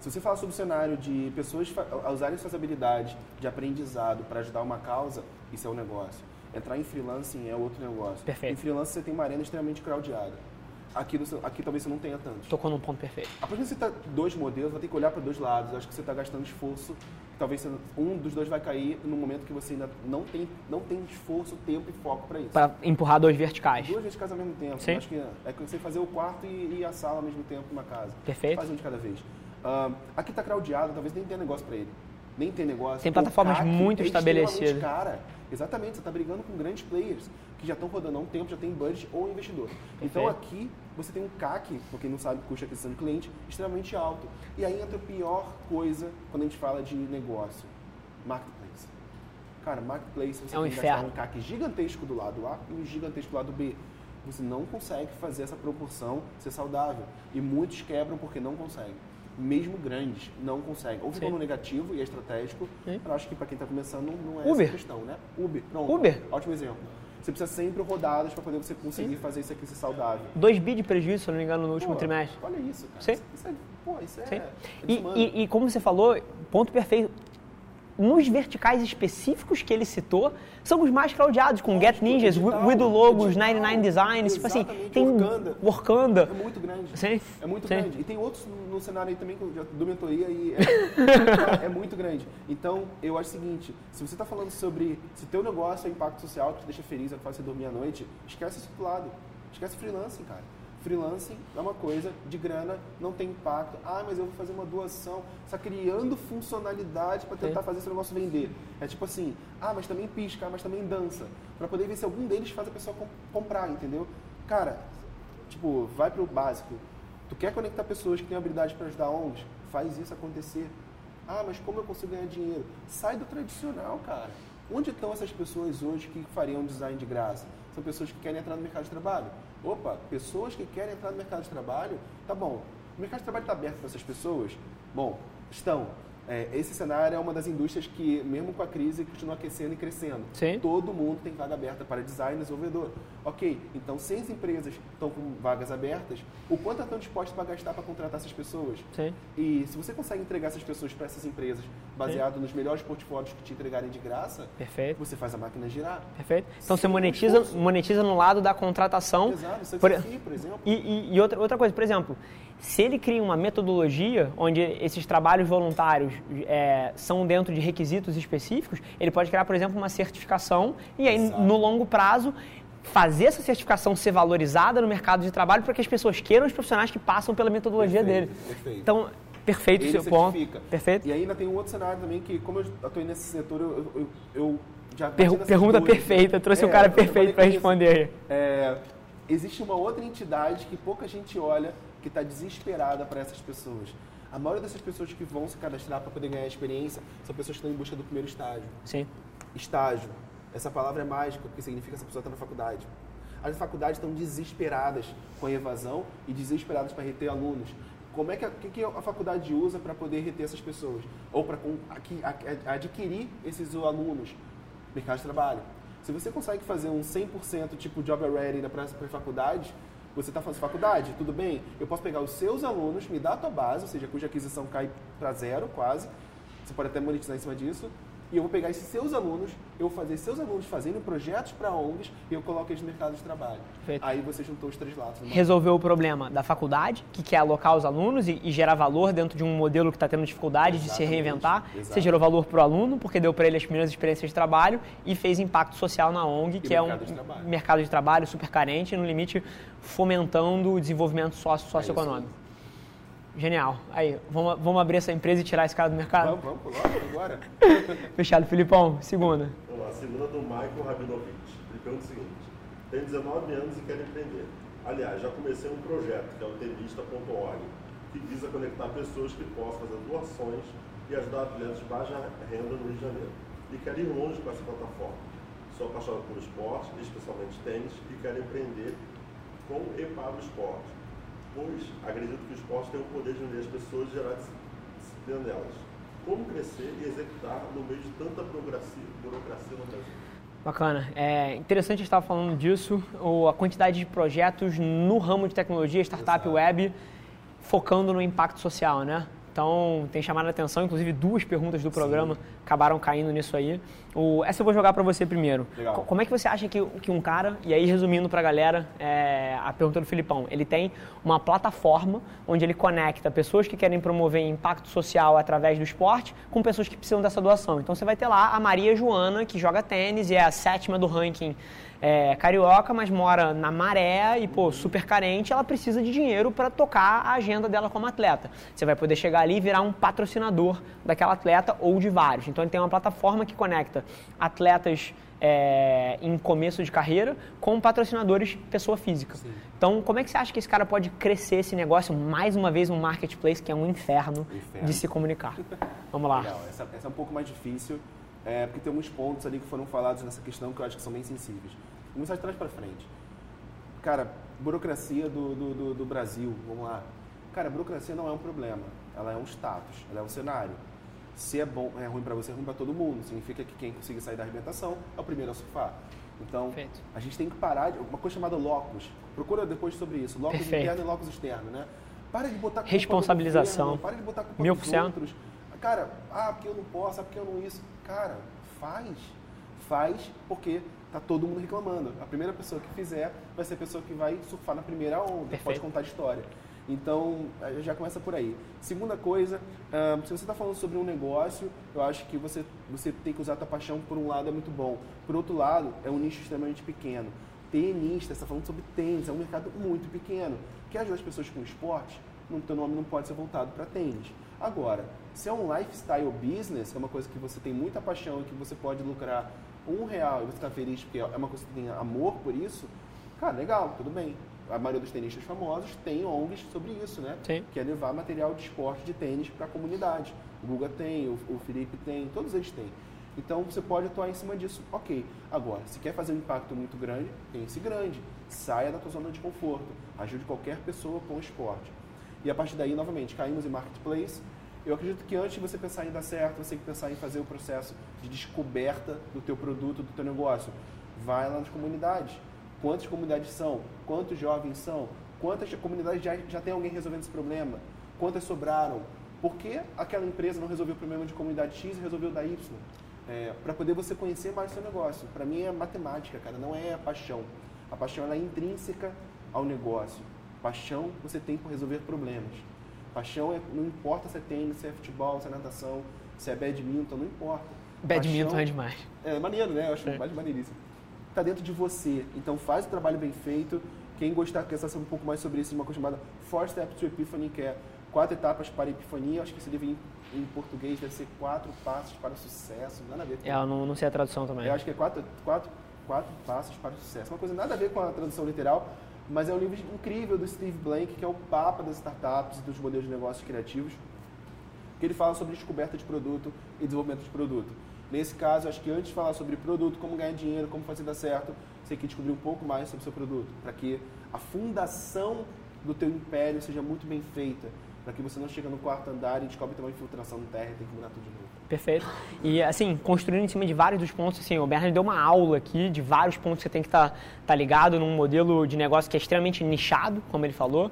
Se você falar sobre o cenário de pessoas usarem suas habilidades de aprendizado para ajudar uma causa, isso é um negócio. Entrar em freelancing é outro negócio. Perfeito. Em freelancing você tem uma arena extremamente crowdada. Aqui, aqui talvez você não tenha tanto. Tocou num ponto perfeito. A partir de você tá dois modelos, vai ter que olhar para dois lados. Acho que você está gastando esforço. Talvez você, um dos dois vai cair no momento que você ainda não tem, não tem esforço, tempo e foco para isso. Para empurrar dois verticais. Dois verticais ao mesmo tempo. Sim. acho que é que você fazer o quarto e, e, a sala ao mesmo tempo numa casa. Perfeito. Faz um de cada vez. Uh, aqui está crowdado, talvez nem tenha negócio para ele. Nem tem negócio. Tem plataformas muito é estabelecidas. Cara, exatamente, você está brigando com grandes players que já estão rodando há um tempo, já tem budget ou investidor. Perfeito. Então aqui você tem um CAC, para quem não sabe, custo de aquisição do cliente, extremamente alto. E aí entra a pior coisa quando a gente fala de negócio: marketplace. Cara, marketplace você é um tem inferno. um CAC gigantesco do lado A e um gigantesco do lado B. Você não consegue fazer essa proporção ser saudável. E muitos quebram porque não conseguem mesmo grandes, não conseguem. Ou ficam no negativo e é estratégico, Sim. eu acho que para quem está começando não é Uber. essa questão, né? Uber, pronto. Uber. Ótimo exemplo. Você precisa sempre rodadas para poder você conseguir Sim. fazer isso aqui ser saudável. 2 bi de prejuízo, se não me engano, no último pô, trimestre. Olha isso, cara. Sim. Isso, é, pô, isso é. Sim. E, e, e, como você falou, ponto perfeito nos verticais específicos que ele citou, são os mais crowdados, com Get Ninjas, Widow Logos, 99 Designs, tipo assim, tem Workanda. Workanda. É muito grande. Sim. É muito Sim. grande. E tem outros no cenário aí também do mentoria e é, é, muito grande. Então, eu acho o seguinte, se você está falando sobre se teu negócio é impacto social, que te deixa feliz, é que faz você dormir à noite, esquece esse outro lado. Esquece freelancing, cara freelancing é uma coisa de grana, não tem impacto. Ah, mas eu vou fazer uma doação. Está criando funcionalidade para tentar Sim. fazer esse negócio vender. É tipo assim, ah, mas também pisca, ah, mas também dança. Para poder ver se algum deles faz a pessoa comprar, entendeu? Cara, tipo, vai para o básico. Tu quer conectar pessoas que têm habilidade para ajudar ONGs? Faz isso acontecer. Ah, mas como eu consigo ganhar dinheiro? Sai do tradicional, cara. Onde estão essas pessoas hoje que fariam design de graça? São pessoas que querem entrar no mercado de trabalho. Opa, pessoas que querem entrar no mercado de trabalho, tá bom. O mercado de trabalho está aberto para essas pessoas? Bom, estão. É, esse cenário é uma das indústrias que, mesmo com a crise, continua aquecendo e crescendo. Sim. Todo mundo tem vaga aberta para design e desenvolvedor. Ok, então se as empresas estão com vagas abertas, o quanto estão dispostas para gastar para contratar essas pessoas? Sim. E se você consegue entregar essas pessoas para essas empresas, baseado Sim. nos melhores portfólios que te entregarem de graça, Perfeito. você faz a máquina girar. Perfeito. Então você monetiza, monetiza no lado da contratação. Exato, isso é por, por exemplo. E, e, e outra, outra coisa, por exemplo, se ele cria uma metodologia onde esses trabalhos voluntários é, são dentro de requisitos específicos, ele pode criar, por exemplo, uma certificação e aí, Exato. no longo prazo, fazer essa certificação ser valorizada no mercado de trabalho para que as pessoas queiram os profissionais que passam pela metodologia perfeito, dele. Perfeito. Então, perfeito Ele o seu ponto. Perfeito. E ainda tem um outro cenário também que, como eu estou nesse setor, eu, eu, eu já per Pergunta perfeita, trouxe é, um cara perfeito para responder aí. É, existe uma outra entidade que pouca gente olha, que está desesperada para essas pessoas. A maioria dessas pessoas que vão se cadastrar para poder ganhar experiência são pessoas que estão em busca do primeiro estágio. Sim. Estágio. Essa palavra é mágica, porque significa que essa pessoa está na faculdade. As faculdades estão desesperadas com a evasão e desesperadas para reter alunos. Como é que a, que, a faculdade usa para poder reter essas pessoas? Ou para adquirir esses alunos? Mercado de trabalho. Se você consegue fazer um 100% tipo job ready para a faculdade, você está fazendo faculdade, tudo bem? Eu posso pegar os seus alunos, me dar a tua base, ou seja, cuja aquisição cai para zero quase. Você pode até monetizar em cima disso e eu vou pegar esses seus alunos, eu vou fazer seus alunos fazendo projetos para ONGs e eu coloco eles no mercado de trabalho. Perfeito. Aí você juntou os três lados. Resolveu o problema da faculdade, que quer alocar os alunos e, e gerar valor dentro de um modelo que está tendo dificuldade Exatamente. de se reinventar. Exatamente. Você gerou valor para o aluno, porque deu para ele as primeiras experiências de trabalho e fez impacto social na ONG, e que é um de mercado de trabalho super carente, no limite fomentando o desenvolvimento sócio, socioeconômico. É Genial. Aí, vamos, vamos abrir essa empresa e tirar esse cara do mercado? Vamos, vamos, logo, agora. Fechado. Filipão, segunda. Vamos lá, segunda do Michael Rabinovich. Ele pergunta o seguinte: tem 19 anos e quer empreender. Aliás, já comecei um projeto, que é o tenista.org, que visa conectar pessoas que possam fazer doações e ajudar atletas de baixa renda no Rio de Janeiro. E quero ir longe com essa plataforma. Sou apaixonado por esporte, especialmente tênis, e quero empreender com e para o esporte pois acredito que o esporte tem o poder de unir as pessoas e gerar disciplina nelas. Como crescer e executar no meio de tanta burocracia, burocracia no Brasil? Bacana. É interessante estar falando disso, ou a quantidade de projetos no ramo de tecnologia, startup Exato. web, focando no impacto social, né? Então, tem chamado a atenção, inclusive duas perguntas do programa Sim. acabaram caindo nisso aí. O, essa eu vou jogar para você primeiro. Legal. Como é que você acha que, que um cara, e aí resumindo para a galera, é, a pergunta do Filipão, ele tem uma plataforma onde ele conecta pessoas que querem promover impacto social através do esporte com pessoas que precisam dessa doação. Então, você vai ter lá a Maria Joana, que joga tênis e é a sétima do ranking é, carioca, mas mora na maré e, pô, super carente, ela precisa de dinheiro para tocar a agenda dela como atleta. Você vai poder chegar ali e virar um patrocinador daquela atleta ou de vários. Então ele tem uma plataforma que conecta atletas é, em começo de carreira com patrocinadores pessoa física. Sim. Então, como é que você acha que esse cara pode crescer esse negócio? Mais uma vez, um marketplace que é um inferno, inferno. de se comunicar. Vamos lá. Legal. Essa, essa é um pouco mais difícil, é, porque tem alguns pontos ali que foram falados nessa questão que eu acho que são bem sensíveis. Começar de trás para frente. Cara, burocracia do, do, do, do Brasil, vamos lá. Cara, burocracia não é um problema, ela é um status, ela é um cenário. Se é bom, é ruim para você, é ruim para todo mundo. Significa que quem conseguir sair da arrebentação é o primeiro a surfar. Então, Perfeito. a gente tem que parar de uma coisa chamada locus. Procura depois sobre isso, locus Perfeito. interno e locus externo, né? Para de botar culpa responsabilização. Governo, para de botar culpa Mil dos outros. Cara, ah, porque eu não posso, ah, porque eu não isso. Cara, faz. Faz porque tá todo mundo reclamando. A primeira pessoa que fizer vai ser a pessoa que vai surfar na primeira onda, Perfeito. pode contar a história. Então, já começa por aí. Segunda coisa, se você está falando sobre um negócio, eu acho que você, você tem que usar a tua paixão, por um lado, é muito bom. Por outro lado, é um nicho extremamente pequeno. Tenista, você está falando sobre tênis, é um mercado muito pequeno. Quer ajudar as pessoas com esporte? O teu nome não pode ser voltado para tênis. Agora, se é um lifestyle business, é uma coisa que você tem muita paixão e que você pode lucrar um real e você está feliz porque é uma coisa que tem amor por isso, cara, legal, tudo bem. A maioria dos tenistas famosos tem ONGs sobre isso, né? Sim. Que é levar material de esporte de tênis para a comunidade. O Guga tem, o, o Felipe tem, todos eles têm. Então você pode atuar em cima disso. Ok. Agora, se quer fazer um impacto muito grande, pense grande. Saia da tua zona de conforto. Ajude qualquer pessoa com o esporte. E a partir daí, novamente, caímos em marketplace, eu acredito que antes de você pensar em dar certo, você tem que pensar em fazer o processo de descoberta do teu produto, do teu negócio. Vai lá nas comunidades. Quantas comunidades são? Quantos jovens são? Quantas comunidades já, já tem alguém resolvendo esse problema? Quantas sobraram? Por que aquela empresa não resolveu o problema de comunidade X e resolveu da Y? É, para poder você conhecer mais o seu negócio. Para mim é matemática, cara, não é a paixão. A paixão é intrínseca ao negócio. Paixão você tem por resolver problemas. Paixão é, não importa se é tênis, se é futebol, se é natação, se é badminton, não importa. Badminton Paixão, é demais. É maneiro, né? Eu acho é. mais maneiríssimo. Está dentro de você. Então faz o trabalho bem feito. Quem gostar, quer saber um pouco mais sobre isso, uma coisa chamada Four Steps to Epiphany, que é quatro etapas para a epifania. Acho que se deve em, em português deve ser quatro passos para o sucesso. Nada a ver com É, eu não, não sei a tradução também. Eu acho que é quatro, quatro, quatro passos para o sucesso. Uma coisa nada a ver com a tradução literal, Mas é um livro incrível do Steve Blank, que é o papa das startups e dos modelos de negócios criativos, que ele fala sobre descoberta de produto e desenvolvimento de produto. Nesse caso, acho que antes de falar sobre produto, como ganhar dinheiro, como fazer dar certo, você tem que descobrir um pouco mais sobre o seu produto, para que a fundação do teu império seja muito bem feita, para que você não chegue no quarto andar e descobre que tem uma infiltração no terra e tem que mudar tudo de novo. Perfeito. E assim, construindo em cima de vários dos pontos, assim, o Bernard deu uma aula aqui de vários pontos que você tem que estar tá, tá ligado num modelo de negócio que é extremamente nichado, como ele falou.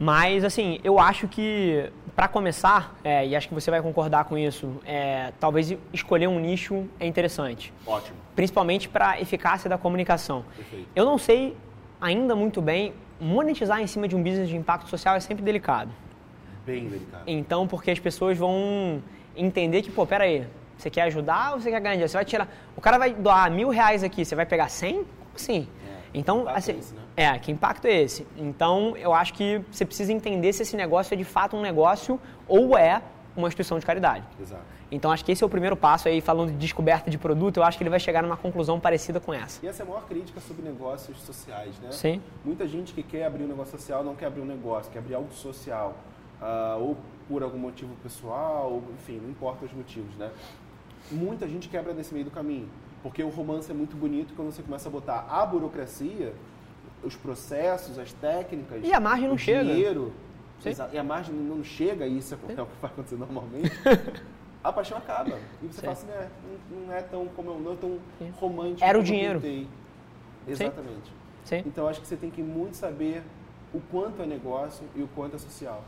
Mas, assim, eu acho que, para começar, é, e acho que você vai concordar com isso, é, talvez escolher um nicho é interessante. Ótimo. Principalmente para eficácia da comunicação. Perfeito. Eu não sei ainda muito bem, monetizar em cima de um business de impacto social é sempre delicado. Bem delicado. Então, porque as pessoas vão entender que, pô, pera aí, você quer ajudar ou você quer ganhar dinheiro? Você vai tirar. O cara vai doar mil reais aqui, você vai pegar cem? Como assim? É, então, assim, é, esse, né? é, que impacto é esse? Então, eu acho que você precisa entender se esse negócio é de fato um negócio ou é uma instituição de caridade. Exato. Então, acho que esse é o primeiro passo aí, falando de descoberta de produto, eu acho que ele vai chegar numa conclusão parecida com essa. E essa é a maior crítica sobre negócios sociais, né? Sim. Muita gente que quer abrir um negócio social não quer abrir um negócio, quer abrir algo social. Uh, ou por algum motivo pessoal, enfim, não importa os motivos, né? Muita gente quebra nesse meio do caminho, porque o romance é muito bonito quando você começa a botar a burocracia, os processos, as técnicas, e a margem não o chega. dinheiro, Sim. e a margem não chega, e isso é o que vai acontecer normalmente. a paixão acaba. E você Sim. fala assim, né, não, não é tão como eu, não é tão Sim. romântico. Era o dinheiro. Exatamente. Sim. Então acho que você tem que muito saber o quanto é negócio e o quanto é social.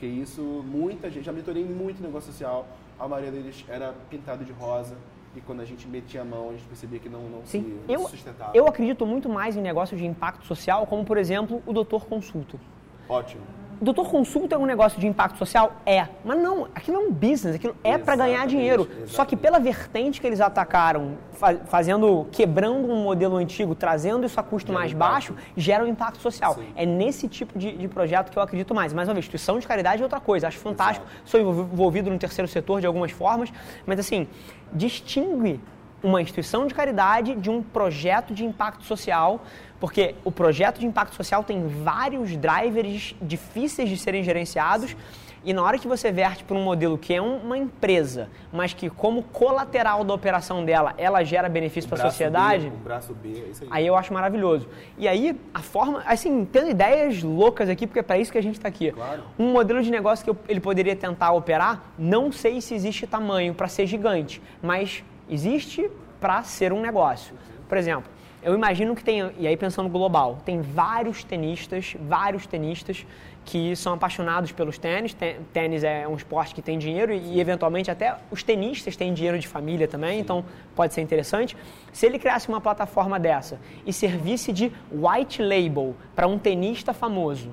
Porque isso, muita gente, já mentorei muito negócio social, a maioria deles era pintado de rosa, e quando a gente metia a mão, a gente percebia que não, não, Sim. se, Eu, sustentava. eu acredito muito mais em negócios de impacto social, como, por exemplo, o Doutor Consulto. Ótimo. Doutor Consulta é um negócio de impacto social? É. Mas não, aquilo é um business, aquilo é para ganhar Exatamente, dinheiro. Só que exatamente. pela vertente que eles atacaram, fa- fazendo, quebrando um modelo antigo, trazendo isso a custo mais impacto. baixo, gera um impacto social. Sim. É nesse tipo de, de projeto que eu acredito mais. Mais uma vez, instituição de caridade é outra coisa. Acho fantástico. Exato. Sou envolvi- envolvido no terceiro setor de algumas formas, mas assim, distingue uma instituição de caridade de um projeto de impacto social, porque o projeto de impacto social tem vários drivers difíceis de serem gerenciados. E na hora que você verte para um modelo que é um- uma empresa, mas que como colateral da operação dela, ela gera benefício para a sociedade, B, braço B, é isso aí. Aí eu acho maravilhoso. E aí, a forma, assim, tendo ideias loucas aqui, porque é para isso que a gente está aqui. Claro. Um modelo de negócio que eu- ele poderia tentar operar, não sei se existe tamanho para ser gigante, mas existe para ser um negócio. Por exemplo, eu imagino que tem, e aí pensando global, tem vários tenistas, vários tenistas que são apaixonados pelos tênis. Tê- Tênis é um esporte que tem dinheiro e, e, eventualmente até os tenistas têm dinheiro de família também, então pode ser interessante. Se ele criasse uma plataforma dessa e servisse de white label para um tenista famoso,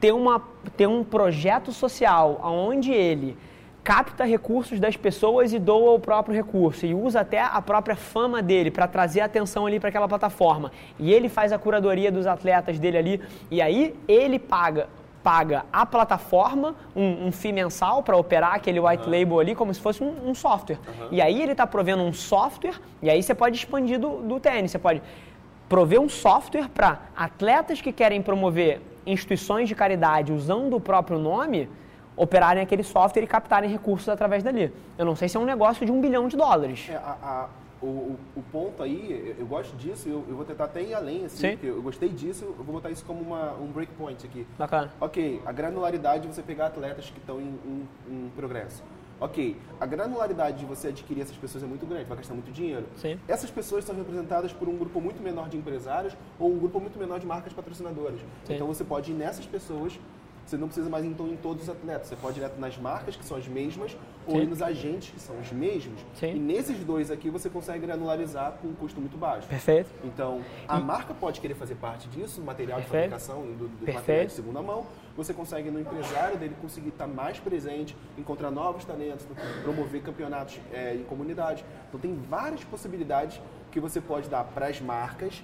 ter, uma, ter um projeto social onde ele capta recursos das pessoas e doa o próprio recurso e usa até a própria fama dele para trazer atenção ali para aquela plataforma. E ele faz a curadoria dos atletas dele ali e aí ele paga paga a plataforma um, um FII mensal para operar aquele white label ali como se fosse um, um software. E aí ele está provendo um software e aí você pode expandir do, do tênis, você pode prover um software para atletas que querem promover instituições de caridade usando o próprio nome operarem aquele software e captarem recursos através dali. Eu não sei se é um negócio de um bilhão de dólares. É, a- a- o, o- ponto aí, eu, eu gosto disso, eu, eu vou tentar até ir além, assim, eu, eu gostei disso, eu vou botar isso como uma, um breakpoint aqui. Bacana. Ok, a granularidade de você pegar atletas que estão em, em- em progresso. Ok, a granularidade de você adquirir essas pessoas é muito grande, vai gastar muito dinheiro. Sim. Essas pessoas são representadas por um grupo muito menor de empresários ou um grupo muito menor de marcas patrocinadoras. Sim. Então você pode ir nessas pessoas, você não precisa mais então em todos os atletas, você pode ir direto nas marcas, que são as mesmas, ou Sim. nos agentes, que são os mesmos. Sim. E nesses dois aqui você consegue granularizar com um custo muito baixo. Perfeito. Então, a marca pode querer fazer parte disso, material de Perfeito. fabricação, do, do Perfeito. material de segunda mão. Você consegue, no empresário dele, conseguir estar mais presente, encontrar novos talentos, promover campeonatos é, em comunidade. Então, tem várias possibilidades que você pode dar para as marcas,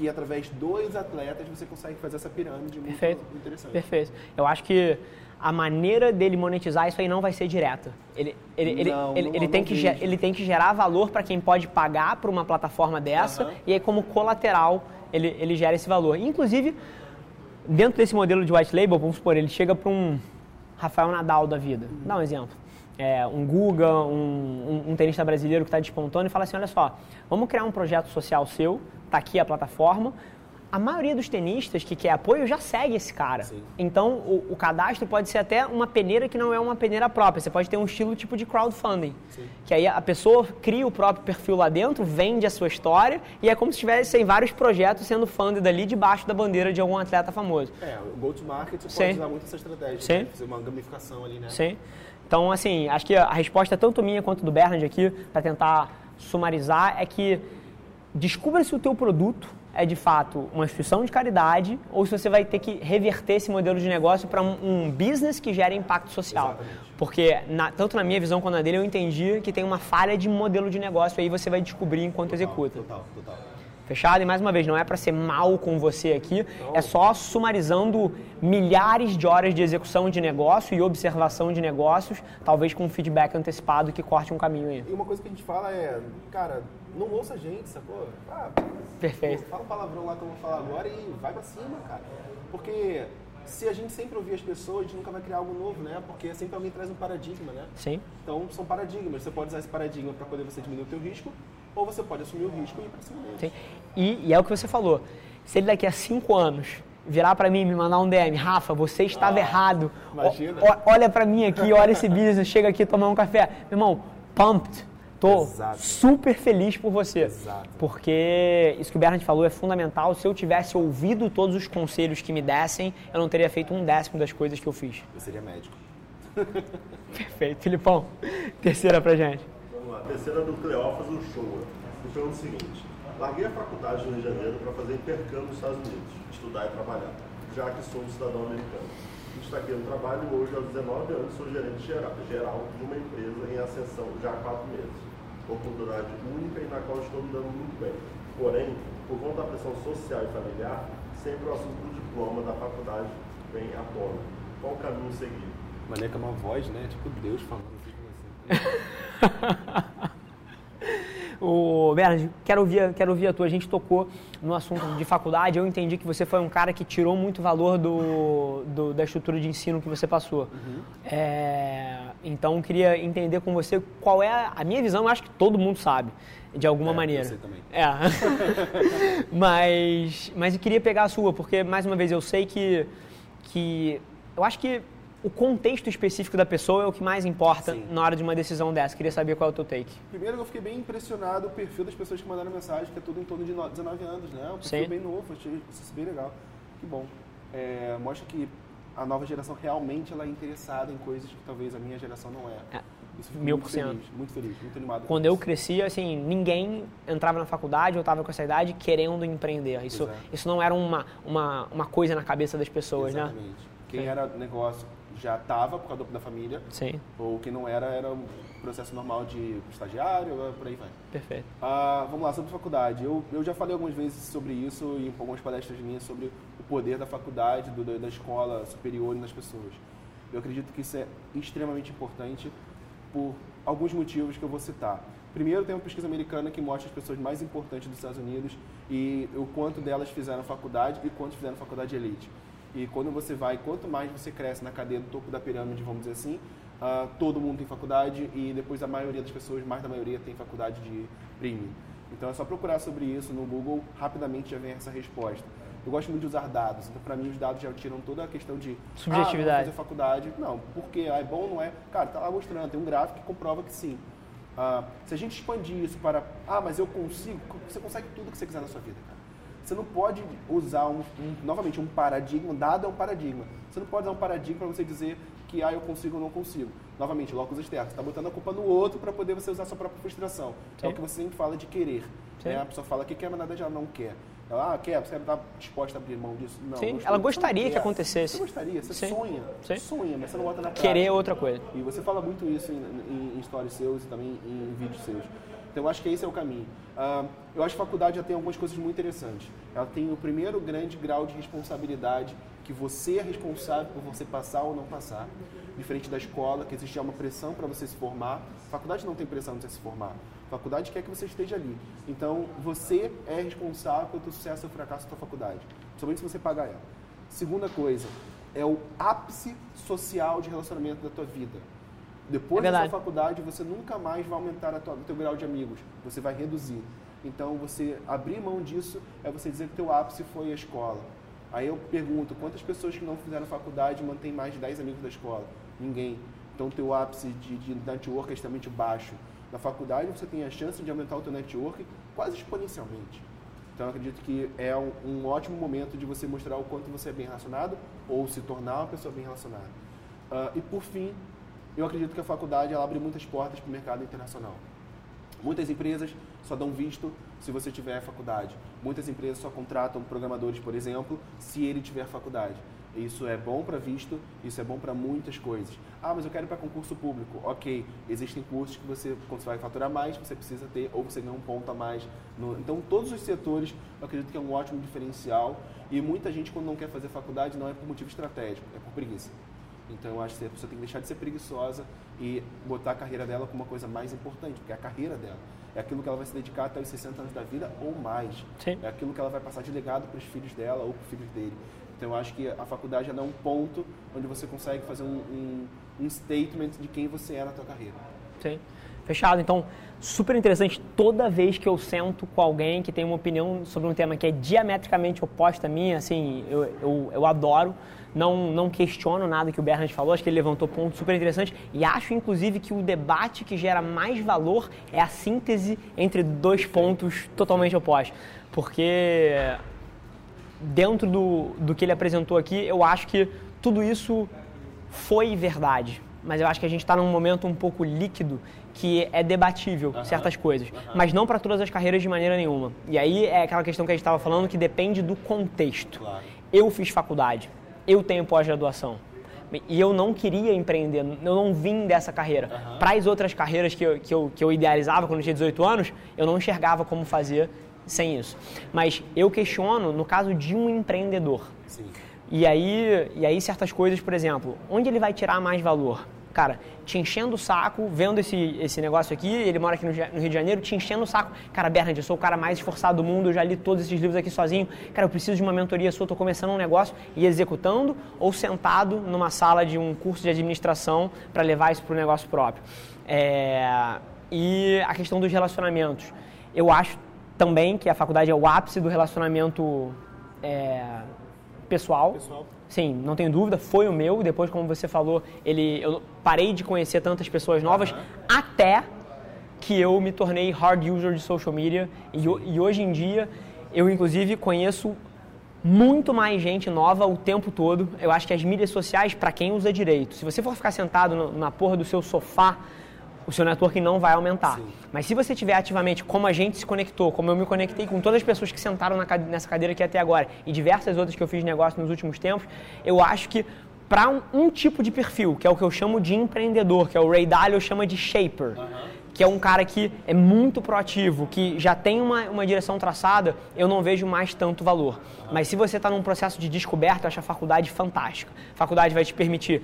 que através dos atletas você consegue fazer essa pirâmide muito Perfeito. interessante. Perfeito. Eu acho que a maneira dele monetizar isso aí não vai ser direta. Ele, ele, ele, Não, ele, não- tem que, ele tem que gerar valor para quem pode pagar por uma plataforma dessa Aham. e aí como colateral ele, ele gera esse valor. Inclusive, dentro desse modelo de white label, vamos supor, ele chega para um Rafael Nadal da vida. Dá um exemplo. É, um Guga, um, um, um tenista brasileiro que está despontando e fala assim, olha só, vamos criar um projeto social seu, está aqui a plataforma, a maioria dos tenistas que quer apoio já segue esse cara. Sim. Então, o, o, cadastro pode ser até uma peneira que não é uma peneira própria. Você pode ter um estilo tipo de crowdfunding. Sim. Que aí a pessoa cria o próprio perfil lá dentro, vende a sua história e é como se tivessem vários projetos sendo funded ali debaixo da bandeira de algum atleta famoso. É, o go-to-market pode usar muito essa estratégia. Sim. Né? Fazer uma gamificação ali, né? Sim. Então, assim, acho que a resposta é tanto minha quanto do Bernard aqui, para tentar sumarizar, é que descubra se o teu produto é de fato uma instituição de caridade ou se você vai ter que reverter esse modelo de negócio para um, business que gere impacto social. Exatamente. Porque, na, tanto na minha visão quanto na dele, eu entendi que tem uma falha de modelo de negócio e aí você vai descobrir enquanto total, executa. Total, total. Fechado? E mais uma vez, não é para ser mal com você aqui, é só sumarizando milhares de horas de execução de negócio e observação de negócios, talvez com um feedback antecipado que corte um caminho aí. E uma coisa que a gente fala é, cara, não ouça a gente, sacou? Ah, Perfeito. Fala o palavrão lá que eu vou falar agora e vai pra cima, cara. Porque se a gente sempre ouvir as pessoas, a gente nunca vai criar algo novo, né? Porque sempre alguém traz um paradigma, né? Sim. Então são paradigmas. Você pode usar esse paradigma para poder você diminuir o teu risco, ou você pode assumir o risco e ir para cima dele. Sim. E, e, é o que você falou. Se ele daqui a cinco anos virar para mim e me mandar um DM, Rafa, você estava ah, errado. Imagina. O, olha para mim aqui, olha esse business, chega aqui tomar um café. Meu irmão, pumped Tô Exato. super feliz por você. Exato. Porque isso que o Bernard falou é fundamental. Se eu tivesse ouvido todos os conselhos que me dessem, eu não teria feito um décimo das coisas que eu fiz. Eu seria médico. Perfeito. Filipão, terceira pra gente. Vamos lá. Terceira do Cleófas Uchoa. Me pergunta o seguinte. Larguei a faculdade no Rio de Janeiro para fazer intercâmbio nos Estados Unidos, estudar e trabalhar, já que sou um cidadão americano. Destaquei no trabalho e hoje, aos 19 anos, sou gerente geral de uma empresa em ascensão já há quatro meses oportunidade única e na qual estou me dando muito bem. Porém, por conta da pressão social e familiar, sempre o assunto do diploma da faculdade vem à tona. Qual o caminho seguir? Maneira que é uma voz, né? Tipo Deus falando assim. O Bernard, quero ouvir, quero ouvir a tua. A gente tocou no assunto de faculdade. Eu entendi que você foi um cara que tirou muito valor do, do da estrutura de ensino que você passou. Uhum. É, então, queria entender com você qual é a, minha visão. Eu acho que todo mundo sabe, de alguma é, maneira. Você também. É. mas, mas eu queria pegar a sua, porque mais uma vez eu sei que que eu acho que o contexto específico da pessoa é o que mais importa Sim. na hora de uma decisão dessa. Queria saber qual é o teu take. Primeiro, eu fiquei bem impressionado o perfil das pessoas que mandaram mensagem, que é tudo em torno de 19 anos, né? Um perfil Sim. bem novo, achei isso bem legal. Que bom. É, mostra que a nova geração realmente ela é interessada em coisas que talvez a minha geração não é. é. Isso Mil por cento. Muito feliz, muito animado. Quando eu crescia, assim, ninguém entrava na faculdade ou estava com essa idade querendo empreender. Isso, é. isso não era uma, uma, uma coisa na cabeça das pessoas, Exatamente. né? Exatamente. Quem Sim. era negócio já estava por causa da família. Sim. Ou que não era, era um processo normal de estagiário, por aí vai. Perfeito. Ah, vamos lá, sobre faculdade. Eu, eu já falei algumas vezes sobre isso em algumas palestras minhas sobre o poder da faculdade, do, da escola superior nas pessoas. Eu acredito que isso é extremamente importante por alguns motivos que eu vou citar. Primeiro, tem uma pesquisa americana que mostra as pessoas mais importantes dos Estados Unidos e o quanto delas fizeram faculdade e quanto fizeram faculdade elite. E quando você vai, quanto mais você cresce na cadeia do topo da pirâmide, vamos dizer assim, uh, todo mundo tem faculdade e depois a maioria das pessoas, mais da maioria, tem faculdade de premium. Então é só procurar sobre isso no Google, rapidamente já vem essa resposta. Eu gosto muito de usar dados, então para mim os dados já tiram toda a questão de subjetividade. Ah, fazer faculdade. Não, porque ah, é bom não é? Cara, tá lá mostrando, tem um gráfico que comprova que sim. Uh, se a gente expandir isso para, ah, mas eu consigo, você consegue tudo que você quiser na sua vida, cara. Você não pode usar, um, um, novamente, um paradigma, dado é um paradigma. Você não pode usar um paradigma para você dizer que ah, eu consigo ou não consigo. Novamente, locos externos. Você está botando a culpa no outro para poder você usar a sua própria frustração. Sim. É o que você sempre fala de querer. Né? A pessoa fala que quer, mas nada já não quer. Ela ah, quer, você está disposta a abrir mão disso? Não. Sim, ela gostaria que acontecesse. Você gostaria, você Sim. sonha. Sim. Sonha, mas você não bota na prática. Querer é outra coisa. E você fala muito isso em, em, em stories seus e também em vídeos seus. Então, eu acho que esse é o caminho. Uh, eu acho que a faculdade já tem algumas coisas muito interessantes. Ela tem o primeiro grande grau de responsabilidade que você é responsável por você passar ou não passar. Diferente da escola, que existe uma pressão para você se formar. faculdade não tem pressão para você se formar. faculdade quer que você esteja ali. Então, você é responsável pelo sucesso ou fracasso da sua faculdade. Somente se você pagar ela. Segunda coisa, é o ápice social de relacionamento da tua vida. Depois É da sua faculdade, você nunca mais vai aumentar tua- o teu grau de amigos. Você vai reduzir. Então, você abrir mão disso é você dizer que teu ápice foi a escola. Aí eu pergunto, quantas pessoas que não fizeram faculdade mantêm mais de 10 amigos da escola? Ninguém. Então, teu ápice de, de network é extremamente baixo. Na faculdade, você tem a chance de aumentar o teu network quase exponencialmente. Então, eu acredito que é um, um ótimo momento de você mostrar o quanto você é bem relacionado ou se tornar uma pessoa bem relacionada. Ah, e, por fim, eu acredito que a faculdade ela abre muitas portas para o mercado internacional. Muitas empresas só dão visto se você tiver faculdade. Muitas empresas só contratam programadores, por exemplo, se ele tiver faculdade. Isso é bom para visto, isso é bom para muitas coisas. Ah, mas eu quero para concurso público. Ok, existem cursos que você, quando você vai faturar mais, você precisa ter, ou você ganha um ponto a mais. no- então, todos os setores, eu acredito que é um ótimo diferencial. E muita gente, quando não quer fazer faculdade, não é por motivo estratégico, é por preguiça. Então eu acho que a pessoa tem que deixar de ser preguiçosa e botar a carreira dela como uma coisa mais importante, porque é a carreira dela. É aquilo que ela vai se dedicar até os 60 anos da vida ou mais. Sim. É aquilo que ela vai passar de legado para os filhos dela ou para os filhos dele. Então eu acho que a faculdade dá um ponto onde você consegue fazer um, um, um statement de quem você é na tua carreira. Sim. Fechado. Então, super interessante. Toda vez que eu sento com alguém que tem uma opinião sobre um tema que é diametricamente oposta à minha, assim, eu, eu, eu adoro. Não, não questiono nada que o Bernard falou, acho que ele levantou pontos super interessantes e acho, inclusive, que o debate que gera mais valor é a síntese entre dois pontos totalmente opostos. Porque dentro do, do que ele apresentou aqui, eu acho que tudo isso foi verdade. Mas eu acho que a gente está num momento um pouco líquido que é debatível certas coisas. Mas não para todas as carreiras de maneira nenhuma. E aí é aquela questão que a gente estava falando que depende do contexto. Claro. Eu fiz faculdade, eu tenho pós-graduação. E eu não queria empreender, eu não vim dessa carreira. Para as outras carreiras que eu, que, eu, que eu idealizava quando eu tinha 18 anos, eu não enxergava como fazer sem isso. Mas eu questiono no caso de um empreendedor. Sim. E aí, e aí certas coisas, por exemplo, onde ele vai tirar mais valor? Cara, te enchendo o saco, vendo esse, esse negócio aqui, ele mora aqui no, no Rio de Janeiro, te enchendo o saco. Cara, Bernard, eu sou o cara mais esforçado do mundo, eu já li todos esses livros aqui sozinho. Cara, eu preciso de uma mentoria sua, tô começando um negócio e executando, ou sentado numa sala de um curso de administração para levar isso para o negócio próprio. É, e a questão dos relacionamentos. Eu acho também que a faculdade é o ápice do relacionamento é, pessoal. Pessoal. Sim, não tenho dúvida, foi o meu. Depois, como você falou, ele, eu parei de conhecer tantas pessoas novas até que eu me tornei hard user de social media. E, e hoje em dia, eu inclusive conheço muito mais gente nova o tempo todo. Eu acho que as mídias sociais, para quem usa direito, se você for ficar sentado no- na porra do seu sofá, o seu networking não vai aumentar. Sim. Mas se você tiver ativamente, como a gente se conectou, como eu me conectei com todas as pessoas que sentaram cade- nessa cadeira aqui até agora e diversas outras que eu fiz negócio nos últimos tempos, eu acho que para um, um tipo de perfil, que é o que eu chamo de empreendedor, que é o Ray Dalio chama de shaper, que é um cara que é muito proativo, que já tem uma, uma direção traçada, eu não vejo mais tanto valor. Mas se você está num processo de descoberta, eu acho a faculdade fantástica. A faculdade vai te permitir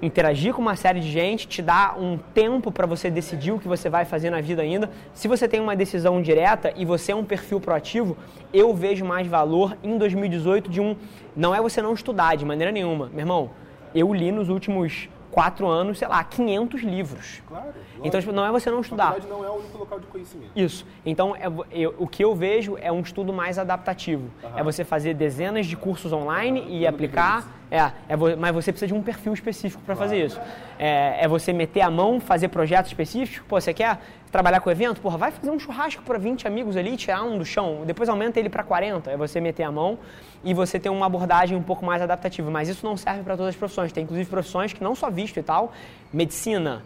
interagir com uma série de gente, te dá um tempo para você decidir o que você vai fazer na vida ainda. Se você tem uma decisão direta e você é um perfil proativo, eu vejo mais valor em 2018 de um. Não é você não estudar de maneira nenhuma. Meu irmão, eu li nos últimos quatro anos, sei lá, 500 livros. Claro. Então, tipo, não é você não A estudar. faculdade não é o único local de conhecimento. Isso. Então, é eu- o que eu vejo é um estudo mais adaptativo. É você fazer dezenas de cursos online e aplicar. É, é mas você precisa de um perfil específico para fazer isso. É, é você meter a mão, fazer projetos específicos. Pô, você quer trabalhar com evento? Porra, vai fazer um churrasco para 20 amigos ali, tirar um do chão. Depois aumenta ele para 40. É você meter a mão e você ter uma abordagem um pouco mais adaptativa. Mas isso não serve para todas as profissões. Tem inclusive profissões que não só visto e tal, medicina,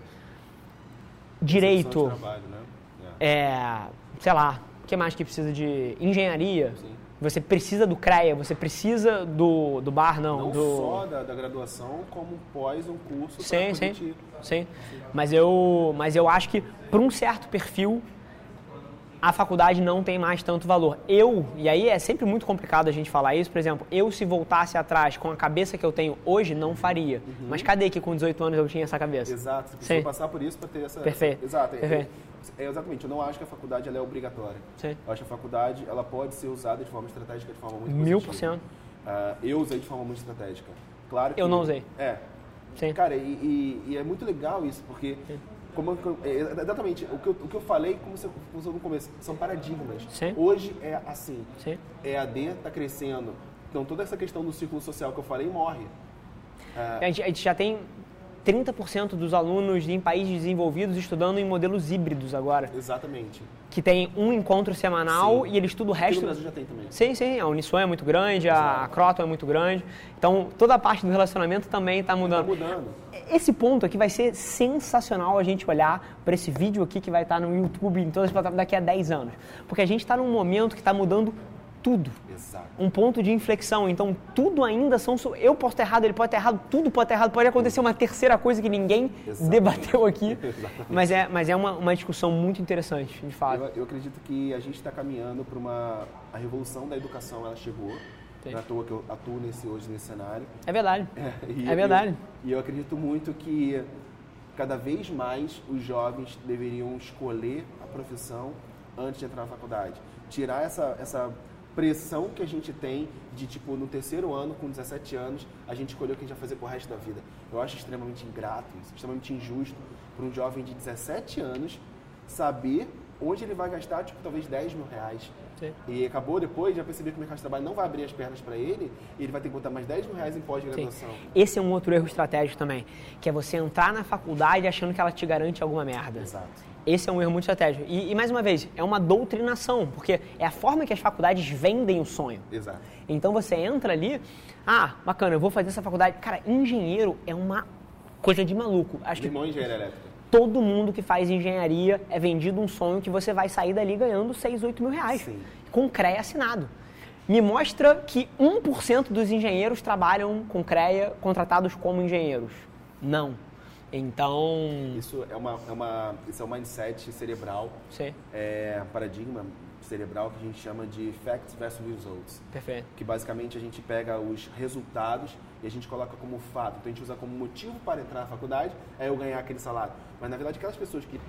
direito, trabalho, né? É, sei lá, o que mais que precisa de engenharia? Sim. Você precisa do CREA, você precisa do, do bar, não. Não do... só da, da graduação, como pós um curso Sim, sim, te- sim. Mas eu, mas eu acho que para um certo perfil, a faculdade não tem mais tanto valor. Eu, e aí é sempre muito complicado a gente falar isso, por exemplo, eu se voltasse atrás com a cabeça que eu tenho hoje, não faria. Uhum. Mas cadê que com 18 anos eu tinha essa cabeça? Exato, você Sim. precisa passar por isso para ter essa. Perfeito. essa- exato. é- Perfeito. É, é exatamente. Eu não acho que a faculdade é obrigatória. Sim. Eu acho que a faculdade ela pode ser usada de forma estratégica, de forma muito Mil por cento. Ah, eu usei de forma muito estratégica. Claro que, Eu não usei. É. Sim. Cara, e, e- e é muito legal isso, porque. Como, eu- é, exatamente, o que, eu, o que eu falei, como você usou no começo, são paradigmas. Sim. Hoje é assim. Sim. EAD está crescendo. Então toda essa questão do círculo social que eu falei morre. Ah, A gente, a gente já tem 30% dos alunos em países desenvolvidos estudando em modelos híbridos agora. exatamente. Que tem um encontro semanal Sim. e ele estuda o Aqui no resto. Brasil já tem também. Sim, sim, a Uniswan é muito grande, a Croton é muito grande. Então, toda a parte do relacionamento também está Tá mudando. mudando. Esse ponto aqui vai ser sensacional a gente olhar para esse vídeo aqui que vai estar no YouTube, em todas as plataformas, daqui a 10 anos. Porque a gente está num momento que está mudando tudo. Exato. Um ponto de inflexão. Então, tudo ainda são. Eu posso estar errado, ele pode estar errado, tudo pode estar errado. Pode acontecer uma terceira coisa que ninguém debateu aqui. Exatamente. Mas é, mas é uma, uma discussão muito interessante, de fato. Eu, eu acredito que a gente está caminhando para uma a revolução da educação, ela chegou. Não é à toa que eu atuo nesse, hoje nesse cenário. É verdade. e É verdade. eu- E eu, acredito muito que cada vez mais os jovens deveriam escolher a profissão antes de entrar na faculdade. Tirar essa, essa pressão que a gente tem de, tipo, no terceiro ano, com 17 anos, a gente escolheu o que a gente vai fazer pro resto da vida. Eu acho extremamente ingrato isso, extremamente injusto para um jovem de 17 anos saber onde ele vai gastar, tipo, talvez 10 mil reais. Sim. E acabou depois, já percebeu que o mercado de trabalho não vai abrir as pernas para ele, e ele vai ter que botar mais 10 mil reais em pós-graduação. Esse é um outro erro estratégico também, que é você entrar na faculdade achando que ela te garante alguma merda. Exato. Esse é um erro muito estratégico. E, e, mais uma vez, é uma doutrinação, porque é a forma que as faculdades vendem o sonho. Exato. Então você entra ali, ah, bacana, eu vou fazer essa faculdade. Cara, engenheiro é uma coisa de maluco. Acho que Limão e engenharia elétrica. todo mundo que faz engenharia é vendido um sonho que você vai sair dali ganhando 6, 8 mil reais. Sim. Com CREA assinado. Me mostra que 1% dos engenheiros trabalham com CREA contratados como engenheiros. Não. Então, Isso é uma, é uma isso é um mindset cerebral, sim, é um paradigma cerebral que a gente chama de facts versus results. perfeito. Que basicamente a gente pega os resultados e a gente coloca como fato. Então a gente usa como motivo para entrar na faculdade, é eu ganhar aquele salário. Mas na verdade aquelas pessoas que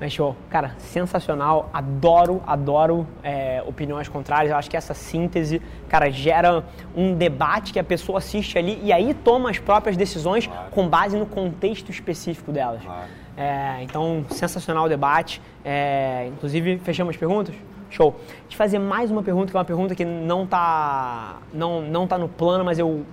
Mas show, cara, sensacional. Adoro, adoro é, opiniões contrárias. Eu acho que essa síntese, cara, gera um debate que a pessoa assiste ali e aí toma as próprias decisões Claro. com base no contexto específico delas. Claro. É, então, sensacional o debate. É, inclusive, fechamos as perguntas? Show. Deixa eu fazer mais uma pergunta, que é uma pergunta que não tá, não, não tá no plano, mas eu,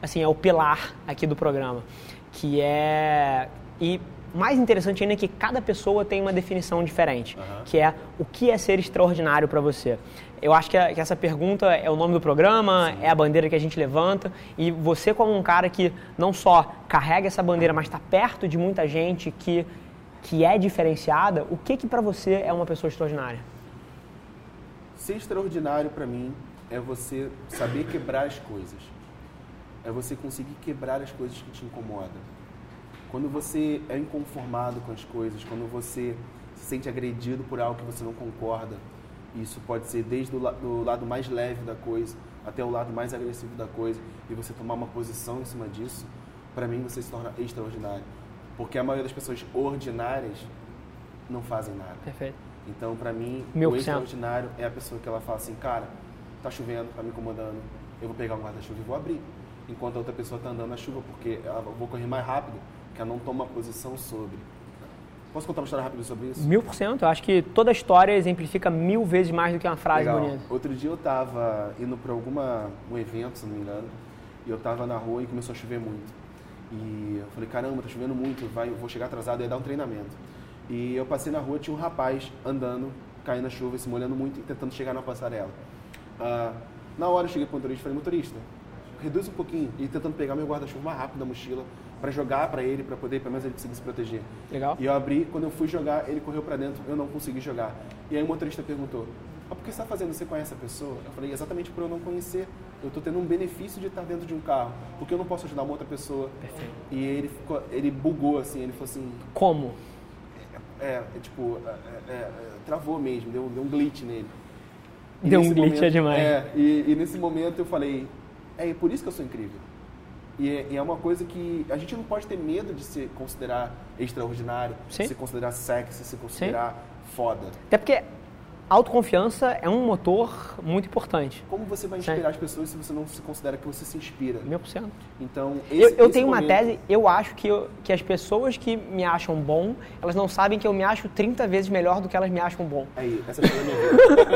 assim, é o pilar aqui do programa. Que é... E mais interessante ainda é que cada pessoa tem uma definição diferente, Aham. que é o que é ser extraordinário para você. Eu acho que, a- que essa pergunta é o nome do programa, é a bandeira que a gente levanta, e você como um cara que não só carrega essa bandeira, mas está perto de muita gente que, que é diferenciada, o que que para você é uma pessoa extraordinária? Ser extraordinário para mim é você saber quebrar as coisas. É você conseguir quebrar as coisas que te incomodam. Quando você é inconformado com as coisas, quando você se sente agredido por algo que você não concorda, isso pode ser desde o do lado mais leve da coisa até o lado mais agressivo da coisa, e você tomar uma posição em cima disso, para mim você se torna extraordinário. Porque a maioria das pessoas ordinárias não fazem nada. Perfeito. Então, pra mim, Mil o extraordinário é a pessoa que ela fala assim, cara, tá chovendo, tá me incomodando, eu vou pegar um guarda-chuva e vou abrir. Enquanto a outra pessoa tá andando na chuva, porque eu vou correr mais rápido, que ela não toma posição sobre. Posso contar uma história rápida sobre isso? Mil por cento. Eu acho que toda história exemplifica mil vezes mais do que uma frase Legal. bonita. Outro dia eu tava indo pra alguma um evento, se não me engano, e eu tava na rua e começou a chover muito. E eu falei, caramba, tá chovendo muito, vai, eu vou chegar atrasado, ia dar um treinamento. E eu passei na rua, tinha um rapaz andando, caindo na chuva, se molhando muito e tentando chegar na passarela. Ah, na hora eu cheguei pro motorista e falei, motorista, reduz um pouquinho, e tentando pegar meu guarda-chuva mais rápido da mochila para jogar para ele, para poder pelo menos ele conseguir se proteger. Legal. E eu abri, quando eu fui jogar, ele correu para dentro, eu não consegui jogar. E aí o motorista perguntou: ah, por que você está fazendo? Você conhece a pessoa? Eu falei: exatamente por eu não conhecer. Eu estou tendo um benefício de estar dentro de um carro, porque eu não posso ajudar uma outra pessoa. Perfeito. E ele ficou, ele bugou assim, ele falou assim: Como? é, é tipo, é, é, travou mesmo, deu, deu um glitch nele. E Deu um glitch momento- é demais. É, e, e nesse momento eu falei, é por isso que eu sou incrível. E é, e é uma coisa que a gente não pode ter medo de se considerar extraordinário, Sim. se considerar sexy, se considerar foda. Até porque autoconfiança é um motor muito importante. Como você vai Sim. inspirar as pessoas se você não se considera que você se inspira? Mil por cento. Então, Eu, esse- eu esse tenho uma momento- tese, eu acho que, eu- que as pessoas que me acham bom, elas não sabem que eu me acho 30 vezes melhor do que elas me acham bom. Aí, essa é a história da minha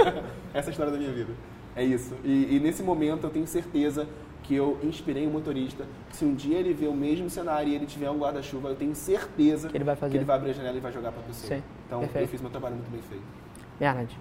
vida. essa é a história da minha vida. É isso. E, e nesse momento eu tenho certeza que eu inspirei o motorista. Se um dia ele ver o mesmo cenário e ele tiver um guarda-chuva, eu tenho certeza Que ele vai fazer. que ele vai abrir a janela e vai jogar pra pessoa. Sim, Então perfeito. eu fiz meu trabalho muito bem feito. Bernard,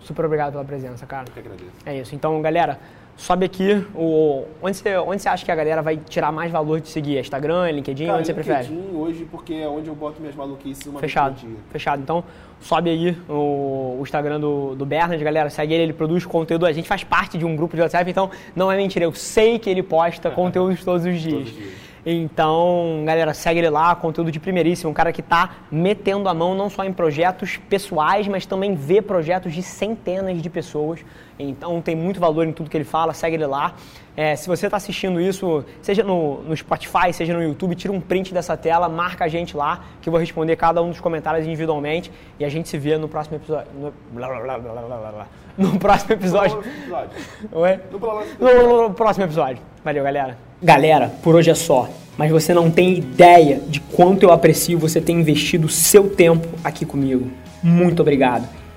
super obrigado pela presença, cara. Eu que agradeço. É isso. Então, galera, sobe aqui o onde você, onde você acha que a galera vai tirar mais valor de seguir? Instagram, LinkedIn, Cara, onde você prefere? LinkedIn hoje, porque é onde eu boto minhas maluquices uma Fechado, vez por dia. fechado. Então, sobe aí o, o Instagram do, do Bernard, galera, segue ele, ele produz conteúdo. A gente faz parte de um grupo de WhatsApp, então não é mentira, eu sei que ele posta conteúdos todos os dias. Todos os dias. Então, galera, segue ele lá, conteúdo de primeiríssimo, um cara que tá metendo a mão não só em projetos pessoais, mas também vê projetos de centenas de pessoas. Então, tem muito valor em tudo que ele fala, segue ele lá. É, se você está assistindo isso, seja no, no Spotify, seja no YouTube, tira um print dessa tela, marca a gente lá, que eu vou responder cada um dos comentários individualmente. E a gente se vê no próximo episódio. No, no próximo episódio. Oi? No próximo episódio. Valeu, galera. Galera, por hoje é só. Mas você não tem ideia de quanto eu aprecio você ter investido seu tempo aqui comigo. Muito obrigado.